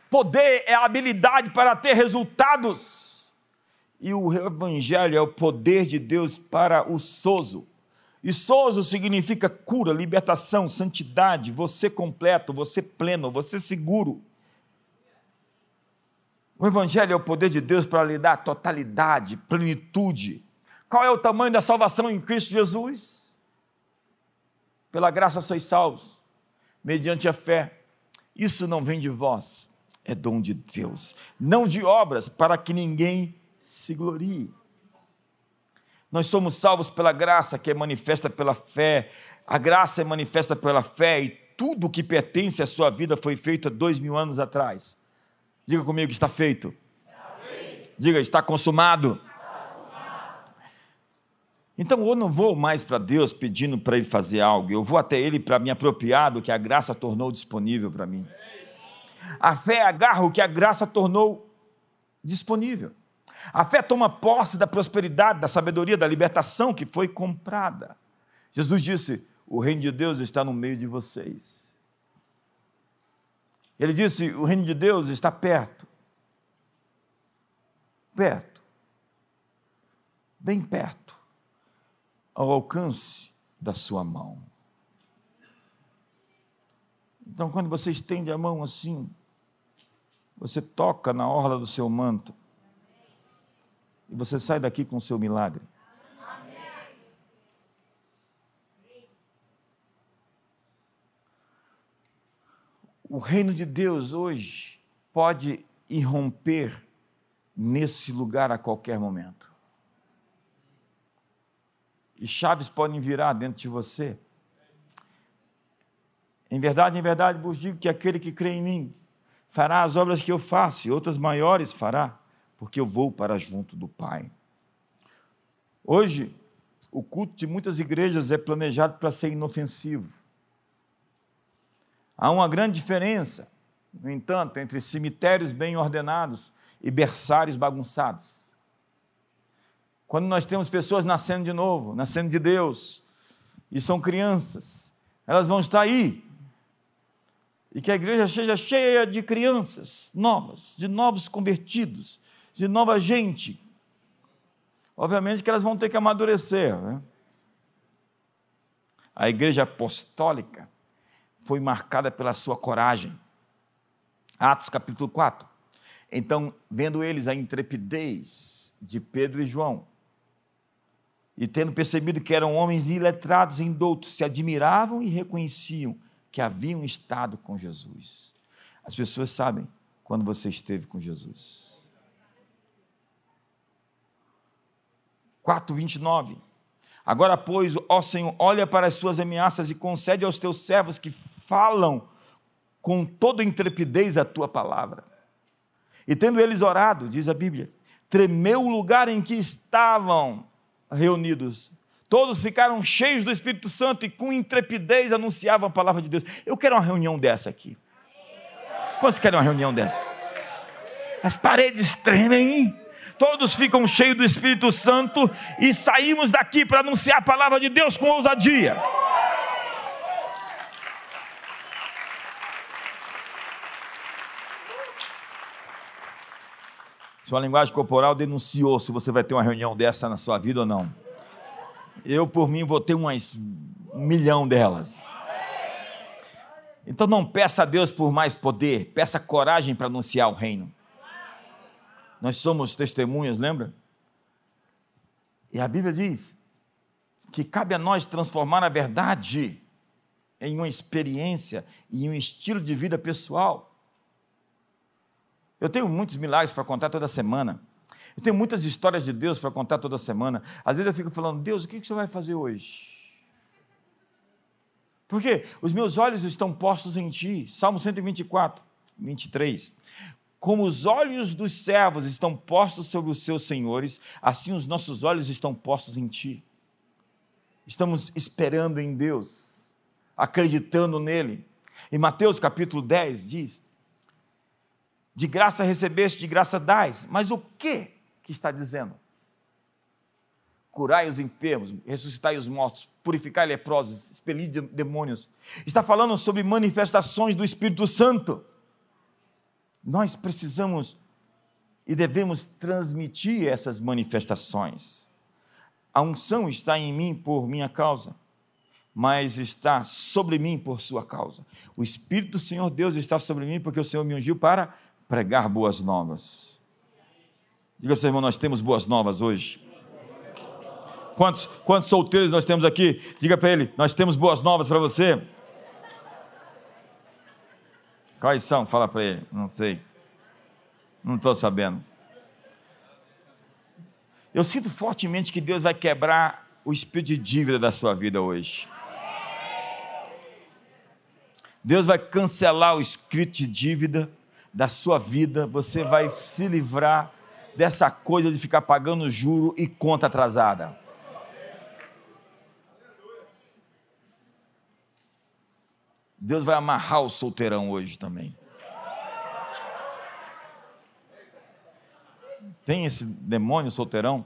Poder é a habilidade para ter resultados. E o Evangelho é o poder de Deus para o sozo. E sozo significa cura, libertação, santidade, você completo, você pleno, você seguro. O Evangelho é o poder de Deus para lhe dar totalidade, plenitude, qual é o tamanho da salvação em Cristo Jesus? Pela graça sois salvos, mediante a fé. Isso não vem de vós, é dom de Deus, não de obras, para que ninguém se glorie. Nós somos salvos pela graça que é manifesta pela fé. A graça é manifesta pela fé e tudo que pertence à sua vida foi feito há dois mil anos atrás. Diga comigo. Está feito. Diga, está consumado. Então eu não vou mais para Deus pedindo para Ele fazer algo, eu vou até Ele para me apropriar do que a graça tornou disponível para mim. A fé agarra o que a graça tornou disponível. A fé toma posse da prosperidade, da sabedoria, da libertação que foi comprada. Jesus disse: O reino de Deus está no meio de vocês. Ele disse: O reino de Deus está perto. Perto. Bem perto. Ao alcance da sua mão. Então, quando você estende a mão assim, você toca na orla do seu manto e você sai daqui com o seu milagre. O reino de Deus hoje pode irromper nesse lugar a qualquer momento. E chaves podem virar dentro de você. Em verdade, em verdade vos digo que aquele que crê em mim fará as obras que eu faço, e outras maiores fará, porque eu vou para junto do Pai. Hoje, o culto de muitas igrejas é planejado para ser inofensivo. Há uma grande diferença, no entanto, entre cemitérios bem ordenados e berçários bagunçados. Quando nós temos pessoas nascendo de novo, nascendo de Deus, e são crianças, elas vão estar aí e que a igreja seja cheia de crianças novas, de novos convertidos, de nova gente. Obviamente que elas vão ter que amadurecer. Né? A igreja apostólica foi marcada pela sua coragem. Atos capítulo 4. Então, vendo eles a intrepidez de Pedro e João, e tendo percebido que eram homens iletrados e indoutos, se admiravam e reconheciam que haviam estado com Jesus. As pessoas sabem quando você esteve com Jesus. 4:29 Agora, pois, ó Senhor, olha para as suas ameaças e concede aos teus servos que falam com toda intrepidez a tua palavra. E tendo eles orado, diz a Bíblia, tremeu o lugar em que estavam reunidos Todos ficaram cheios do Espírito Santo e com intrepidez anunciavam a palavra de Deus. Eu quero uma reunião dessa aqui. Quantos querem uma reunião dessa? As paredes tremem, todos ficam cheios do Espírito Santo e saímos daqui para anunciar a palavra de Deus com ousadia. Sua linguagem corporal denunciou se você vai ter uma reunião dessa na sua vida ou não. Eu, por mim, vou ter umas, um milhão delas. Então não peça a Deus por mais poder, peça coragem para anunciar o reino. Nós somos testemunhas, lembra? E a Bíblia diz que cabe a nós transformar a verdade em uma experiência e um estilo de vida pessoal. Eu tenho muitos milagres para contar toda semana. Eu tenho muitas histórias de Deus para contar toda semana. Às vezes eu fico falando, Deus, o que você vai fazer hoje? Porque os meus olhos estão postos em ti. Salmo 124, 23. Como os olhos dos servos estão postos sobre os seus senhores, assim os nossos olhos estão postos em ti. Estamos esperando em Deus, acreditando nele. Em Mateus capítulo 10 diz: De graça recebeste, de graça dais. Mas o que que está dizendo? Curai os enfermos, ressuscitai os mortos, purificai leprosos, expelir demônios. Está falando sobre manifestações do Espírito Santo. Nós precisamos e devemos transmitir essas manifestações. A unção está em mim por minha causa, mas está sobre mim por sua causa. O Espírito do Senhor Deus está sobre mim porque o Senhor me ungiu para pregar boas novas. Diga para o seu irmão, nós temos boas novas hoje. Quantos, quantos solteiros nós temos aqui? Diga para ele, nós temos boas novas para você. Quais são? Fala para ele. Não sei. Não estou sabendo. Eu sinto fortemente que Deus vai quebrar o espírito de dívida da sua vida hoje. Deus vai cancelar o espírito de dívida da sua vida. Você vai se livrar dessa coisa de ficar pagando juro e conta atrasada. Deus vai amarrar o solteirão hoje também. Tem esse demônio solteirão?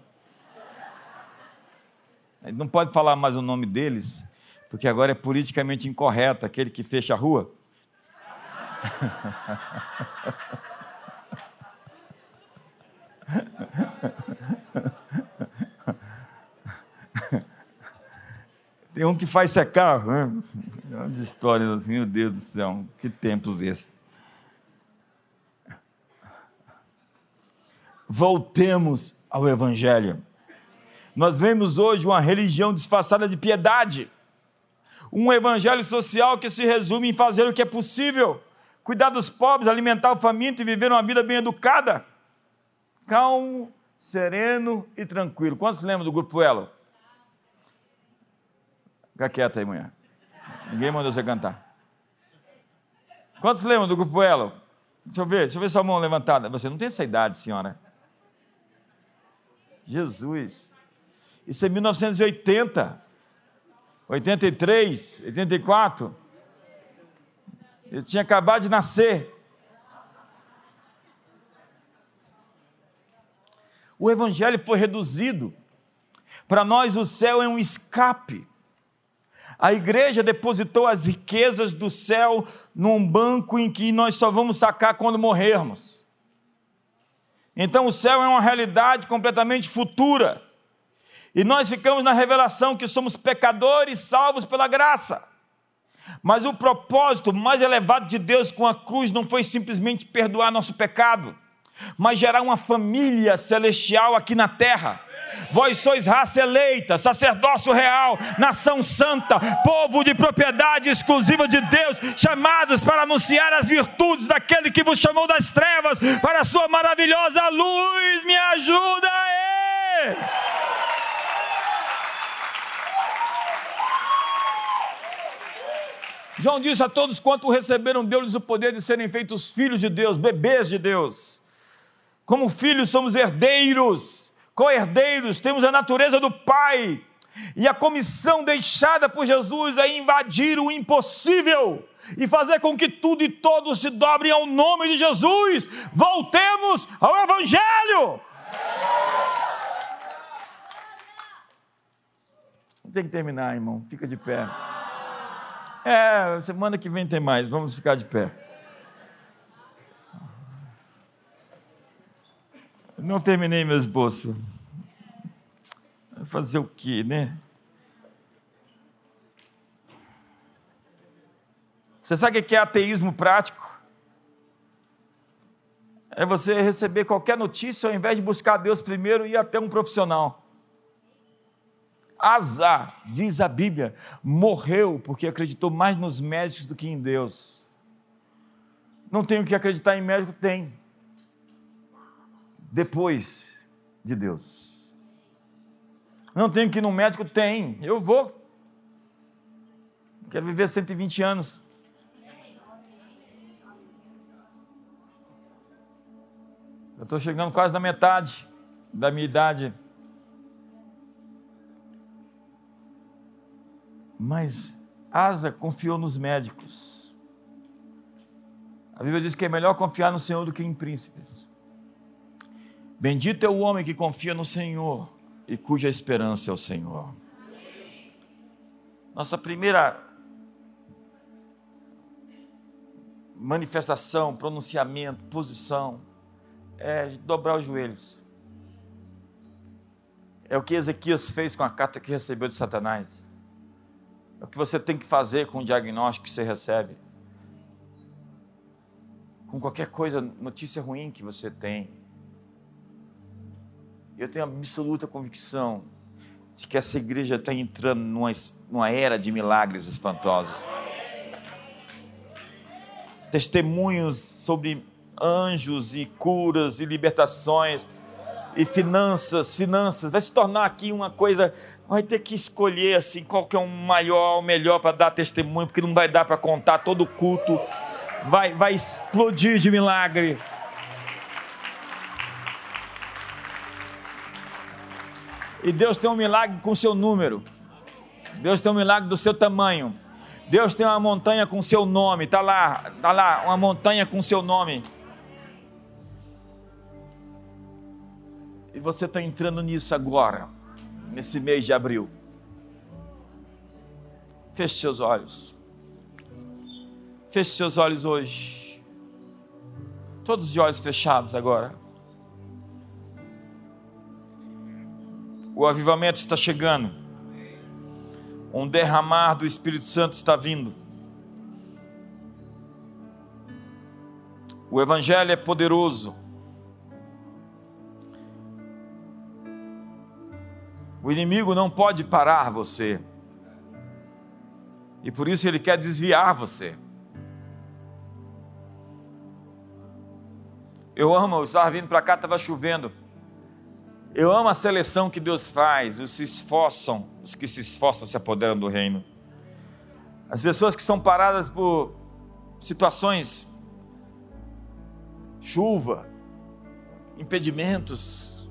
Não pode falar mais o nome deles, porque agora é politicamente incorreto aquele que fecha a rua. <laughs> Tem um que faz secar. Né? De história, meu Deus do céu, que tempos esses. Voltemos ao Evangelho. Nós vemos hoje uma religião disfarçada de piedade, um evangelho social que se resume em fazer o que é possível, cuidar dos pobres, alimentar o faminto e viver uma vida bem educada, calmo, sereno e tranquilo. Quantos lembram do grupo Elo? Fica quieta aí, mulher. Ninguém mandou você cantar. Quantos lembram do grupo Elo? Deixa eu ver, deixa eu ver sua mão levantada. Você não tem essa idade, senhora. Jesus. Isso é 1980, 83, 84. Ele tinha acabado de nascer. O Evangelho foi reduzido. Para nós, o céu é um escape. A igreja depositou as riquezas do céu num banco em que nós só vamos sacar quando morrermos. Então, o céu é uma realidade completamente futura. E nós ficamos na revelação que somos pecadores salvos pela graça. Mas o propósito mais elevado de Deus com a cruz não foi simplesmente perdoar nosso pecado, mas gerar uma família celestial aqui na terra. Vós sois raça eleita, sacerdócio real, nação santa, povo de propriedade exclusiva de Deus, chamados para anunciar as virtudes daquele que vos chamou das trevas para a sua maravilhosa luz. Me ajuda aí! João disse a todos quanto receberam, deu-lhes o poder de serem feitos filhos de Deus, bebês de Deus. Como filhos, somos herdeiros, co-herdeiros, temos a natureza do Pai. E a comissão deixada por Jesus é invadir o impossível e fazer com que tudo e todos se dobrem ao nome de Jesus. Voltemos ao Evangelho. Tem que terminar, irmão. Fica de pé. É, semana que vem tem mais, vamos ficar de pé. Não terminei meu esboço. Fazer o quê, né? Você sabe o que é ateísmo prático? É você receber qualquer notícia ao invés de buscar Deus primeiro e ir até um profissional. Asa, diz a Bíblia, morreu porque acreditou mais nos médicos do que em Deus. Não tenho que acreditar em médico? Tem. Depois de Deus. Não tenho que ir no médico? Tem. Eu vou. Quero viver 120 anos. Eu estou chegando quase na metade da minha idade. Mas Asa confiou nos médicos. A Bíblia diz que é melhor confiar no Senhor do que em príncipes. Bendito é o homem que confia no Senhor e cuja esperança é o Senhor. Nossa primeira manifestação, pronunciamento, posição é dobrar os joelhos. É o que Ezequias fez com a carta que recebeu de Satanás. É o que você tem que fazer com o diagnóstico que você recebe. Com qualquer coisa, notícia ruim que você tem. Eu tenho absoluta convicção de que essa igreja está entrando numa, numa era de milagres espantosos. Testemunhos sobre anjos e curas e libertações e finanças, finanças, vai se tornar aqui uma coisa, vai ter que escolher assim qual que é o maior, o melhor para dar testemunho, porque não vai dar para contar todo o culto, vai, vai explodir de milagre. E Deus tem um milagre com o seu número. Deus tem um milagre do seu tamanho. Deus tem uma montanha com seu nome. Está lá, está lá, uma montanha com seu nome. E você está entrando nisso agora, nesse mês de abril. Feche seus olhos. Feche seus olhos hoje. Todos de olhos fechados agora. O avivamento está chegando. Um derramar do Espírito Santo está vindo. O Evangelho é poderoso. O inimigo não pode parar você. E por isso ele quer desviar você. Eu amo, eu estava vindo para cá, estava chovendo. Eu amo a seleção que Deus faz, os se esforçam, os que se esforçam se apoderam do reino. As pessoas que são paradas por situações, chuva, impedimentos,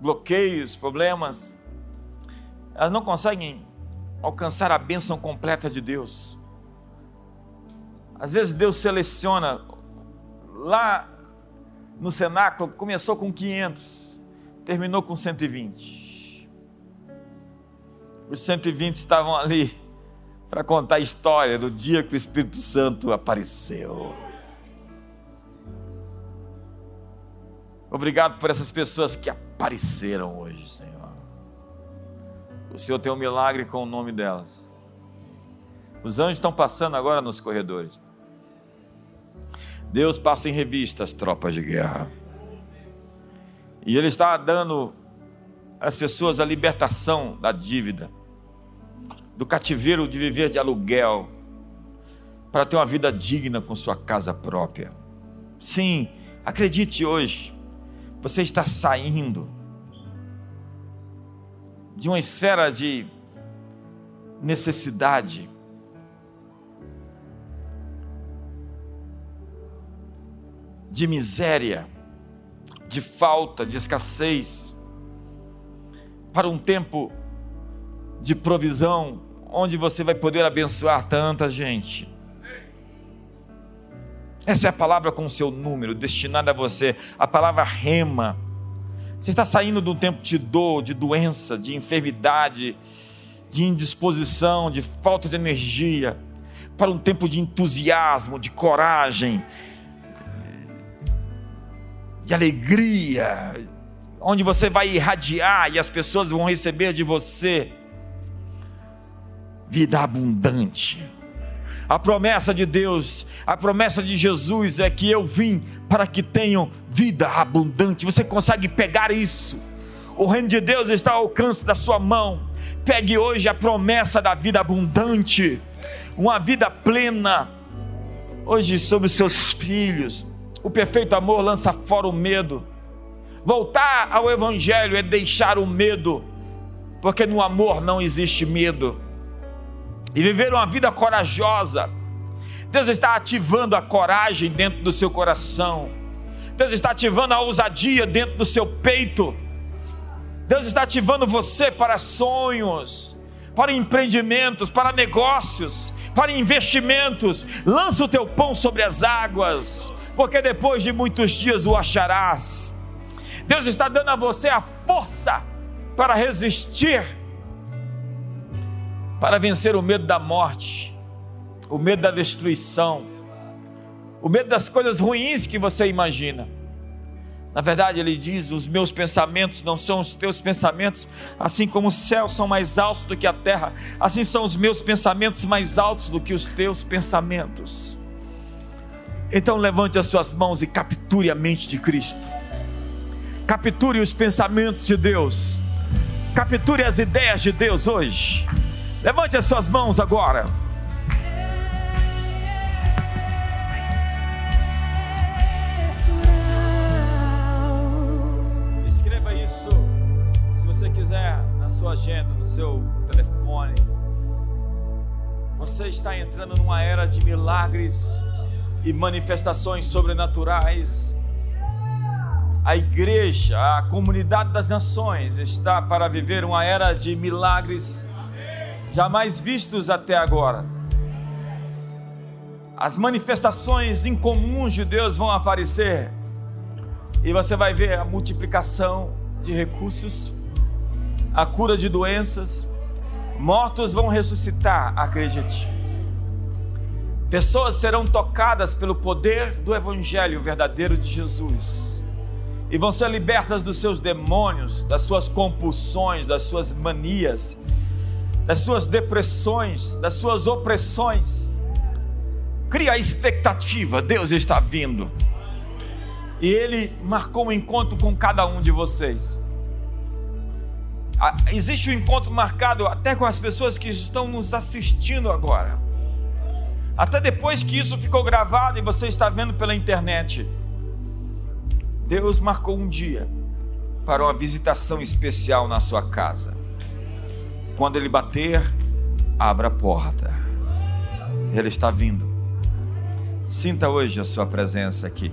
bloqueios, problemas, elas não conseguem alcançar a bênção completa de Deus. Às vezes Deus seleciona, lá no cenáculo começou com 500, terminou com 120. Os 120 estavam ali para contar a história do dia que o Espírito Santo apareceu. Obrigado por essas pessoas que apareceram hoje, Senhor. O Senhor tem um milagre com o nome delas. Os anjos estão passando agora nos corredores. Deus passa em revista as tropas de guerra. E Ele está dando às pessoas a libertação da dívida, do cativeiro de viver de aluguel, para ter uma vida digna com sua casa própria. Sim, acredite hoje, você está saindo de uma esfera de necessidade, de miséria, de falta, de escassez, para um tempo de provisão, onde você vai poder abençoar tanta gente. Essa é a palavra com o seu número, destinada a você, a palavra rema. Você está saindo de um tempo de dor, de doença, de enfermidade, de indisposição, de falta de energia, para um tempo de entusiasmo, de coragem, de alegria, onde você vai irradiar e as pessoas vão receber de você vida abundante. A promessa de Deus, a promessa de Jesus é que eu vim para que tenham vida abundante. Você consegue pegar isso? O reino de Deus está ao alcance da sua mão. Pegue hoje a promessa da vida abundante, uma vida plena. Hoje sobre os seus filhos, o perfeito amor lança fora o medo. Voltar ao Evangelho é deixar o medo, porque no amor não existe medo. E viver uma vida corajosa. Deus está ativando a coragem dentro do seu coração. Deus está ativando a ousadia dentro do seu peito. Deus está ativando você para sonhos, para empreendimentos, para negócios, para investimentos. Lança o teu pão sobre as águas porque depois de muitos dias o acharás. Deus está dando a você a força para resistir, para vencer o medo da morte, o medo da destruição, o medo das coisas ruins que você imagina. Na verdade, ele diz: Os meus pensamentos não são os teus pensamentos, assim como os céus são mais altos do que a terra, assim são os meus pensamentos mais altos do que os teus pensamentos. Então levante as suas mãos e capture a mente de Cristo. Capture os pensamentos de Deus. Capture as ideias de Deus hoje. Levante as suas mãos agora. Escreva isso, se você quiser, na sua agenda, no seu telefone. Você está entrando numa era de milagres e manifestações sobrenaturais. a igreja, a comunidade das nações está para viver uma era de milagres jamais vistos até agora. As manifestações incomuns de Deus vão aparecer e você vai ver a multiplicação de recursos, a cura de doenças, mortos vão ressuscitar, acredite. Pessoas serão tocadas pelo poder do Evangelho verdadeiro de Jesus e vão ser libertas dos seus demônios, das suas compulsões, das suas manias, das suas depressões, das suas opressões. Cria a expectativa, Deus está vindo. E Ele marcou um encontro com cada um de vocês. Existe um encontro marcado até com as pessoas que estão nos assistindo agora. Até depois que isso ficou gravado e você está vendo pela internet. Deus marcou um dia para uma visitação especial na sua casa. Quando ele bater, abra a porta. Ele está vindo. Sinta hoje a sua presença aqui.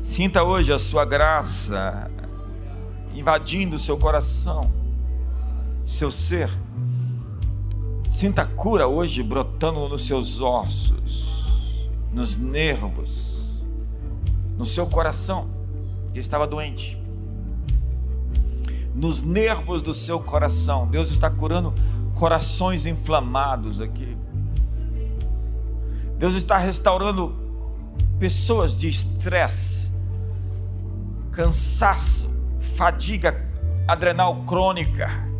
Sinta hoje a sua graça invadindo seu coração, seu ser. Sinta cura hoje brotando nos seus ossos, nos nervos, no seu coração, que estava doente. Nos nervos do seu coração. Deus está curando corações inflamados aqui. Deus está restaurando pessoas de estresse, cansaço, fadiga adrenal crônica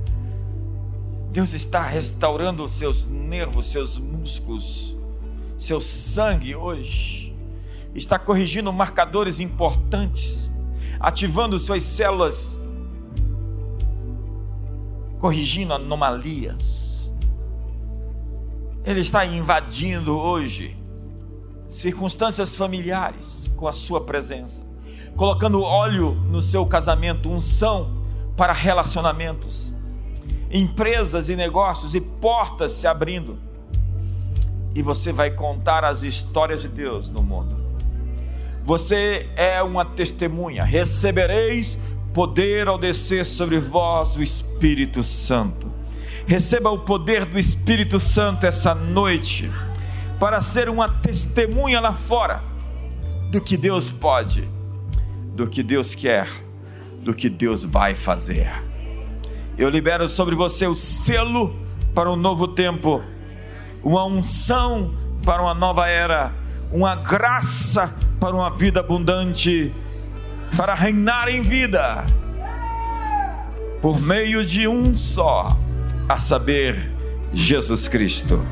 Deus está restaurando os seus nervos, seus músculos, seu sangue hoje. Está corrigindo marcadores importantes, ativando suas células, corrigindo anomalias. Ele está invadindo hoje circunstâncias familiares com a sua presença, colocando óleo no seu casamento, unção para relacionamentos empresas e negócios e portas se abrindo. E você vai contar as histórias de Deus no mundo. Você é uma testemunha. Recebereis poder ao descer sobre vós o Espírito Santo. Receba o poder do Espírito Santo essa noite, para ser uma testemunha lá fora do que Deus pode, do que Deus quer, do que Deus vai fazer. Eu libero sobre você o selo para um novo tempo, uma unção para uma nova era, uma graça para uma vida abundante, para reinar em vida, por meio de um só, a saber, Jesus Cristo.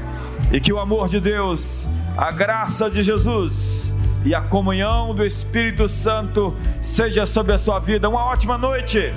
E que o amor de Deus, a graça de Jesus e a comunhão do Espírito Santo seja sobre a sua vida. Uma ótima noite.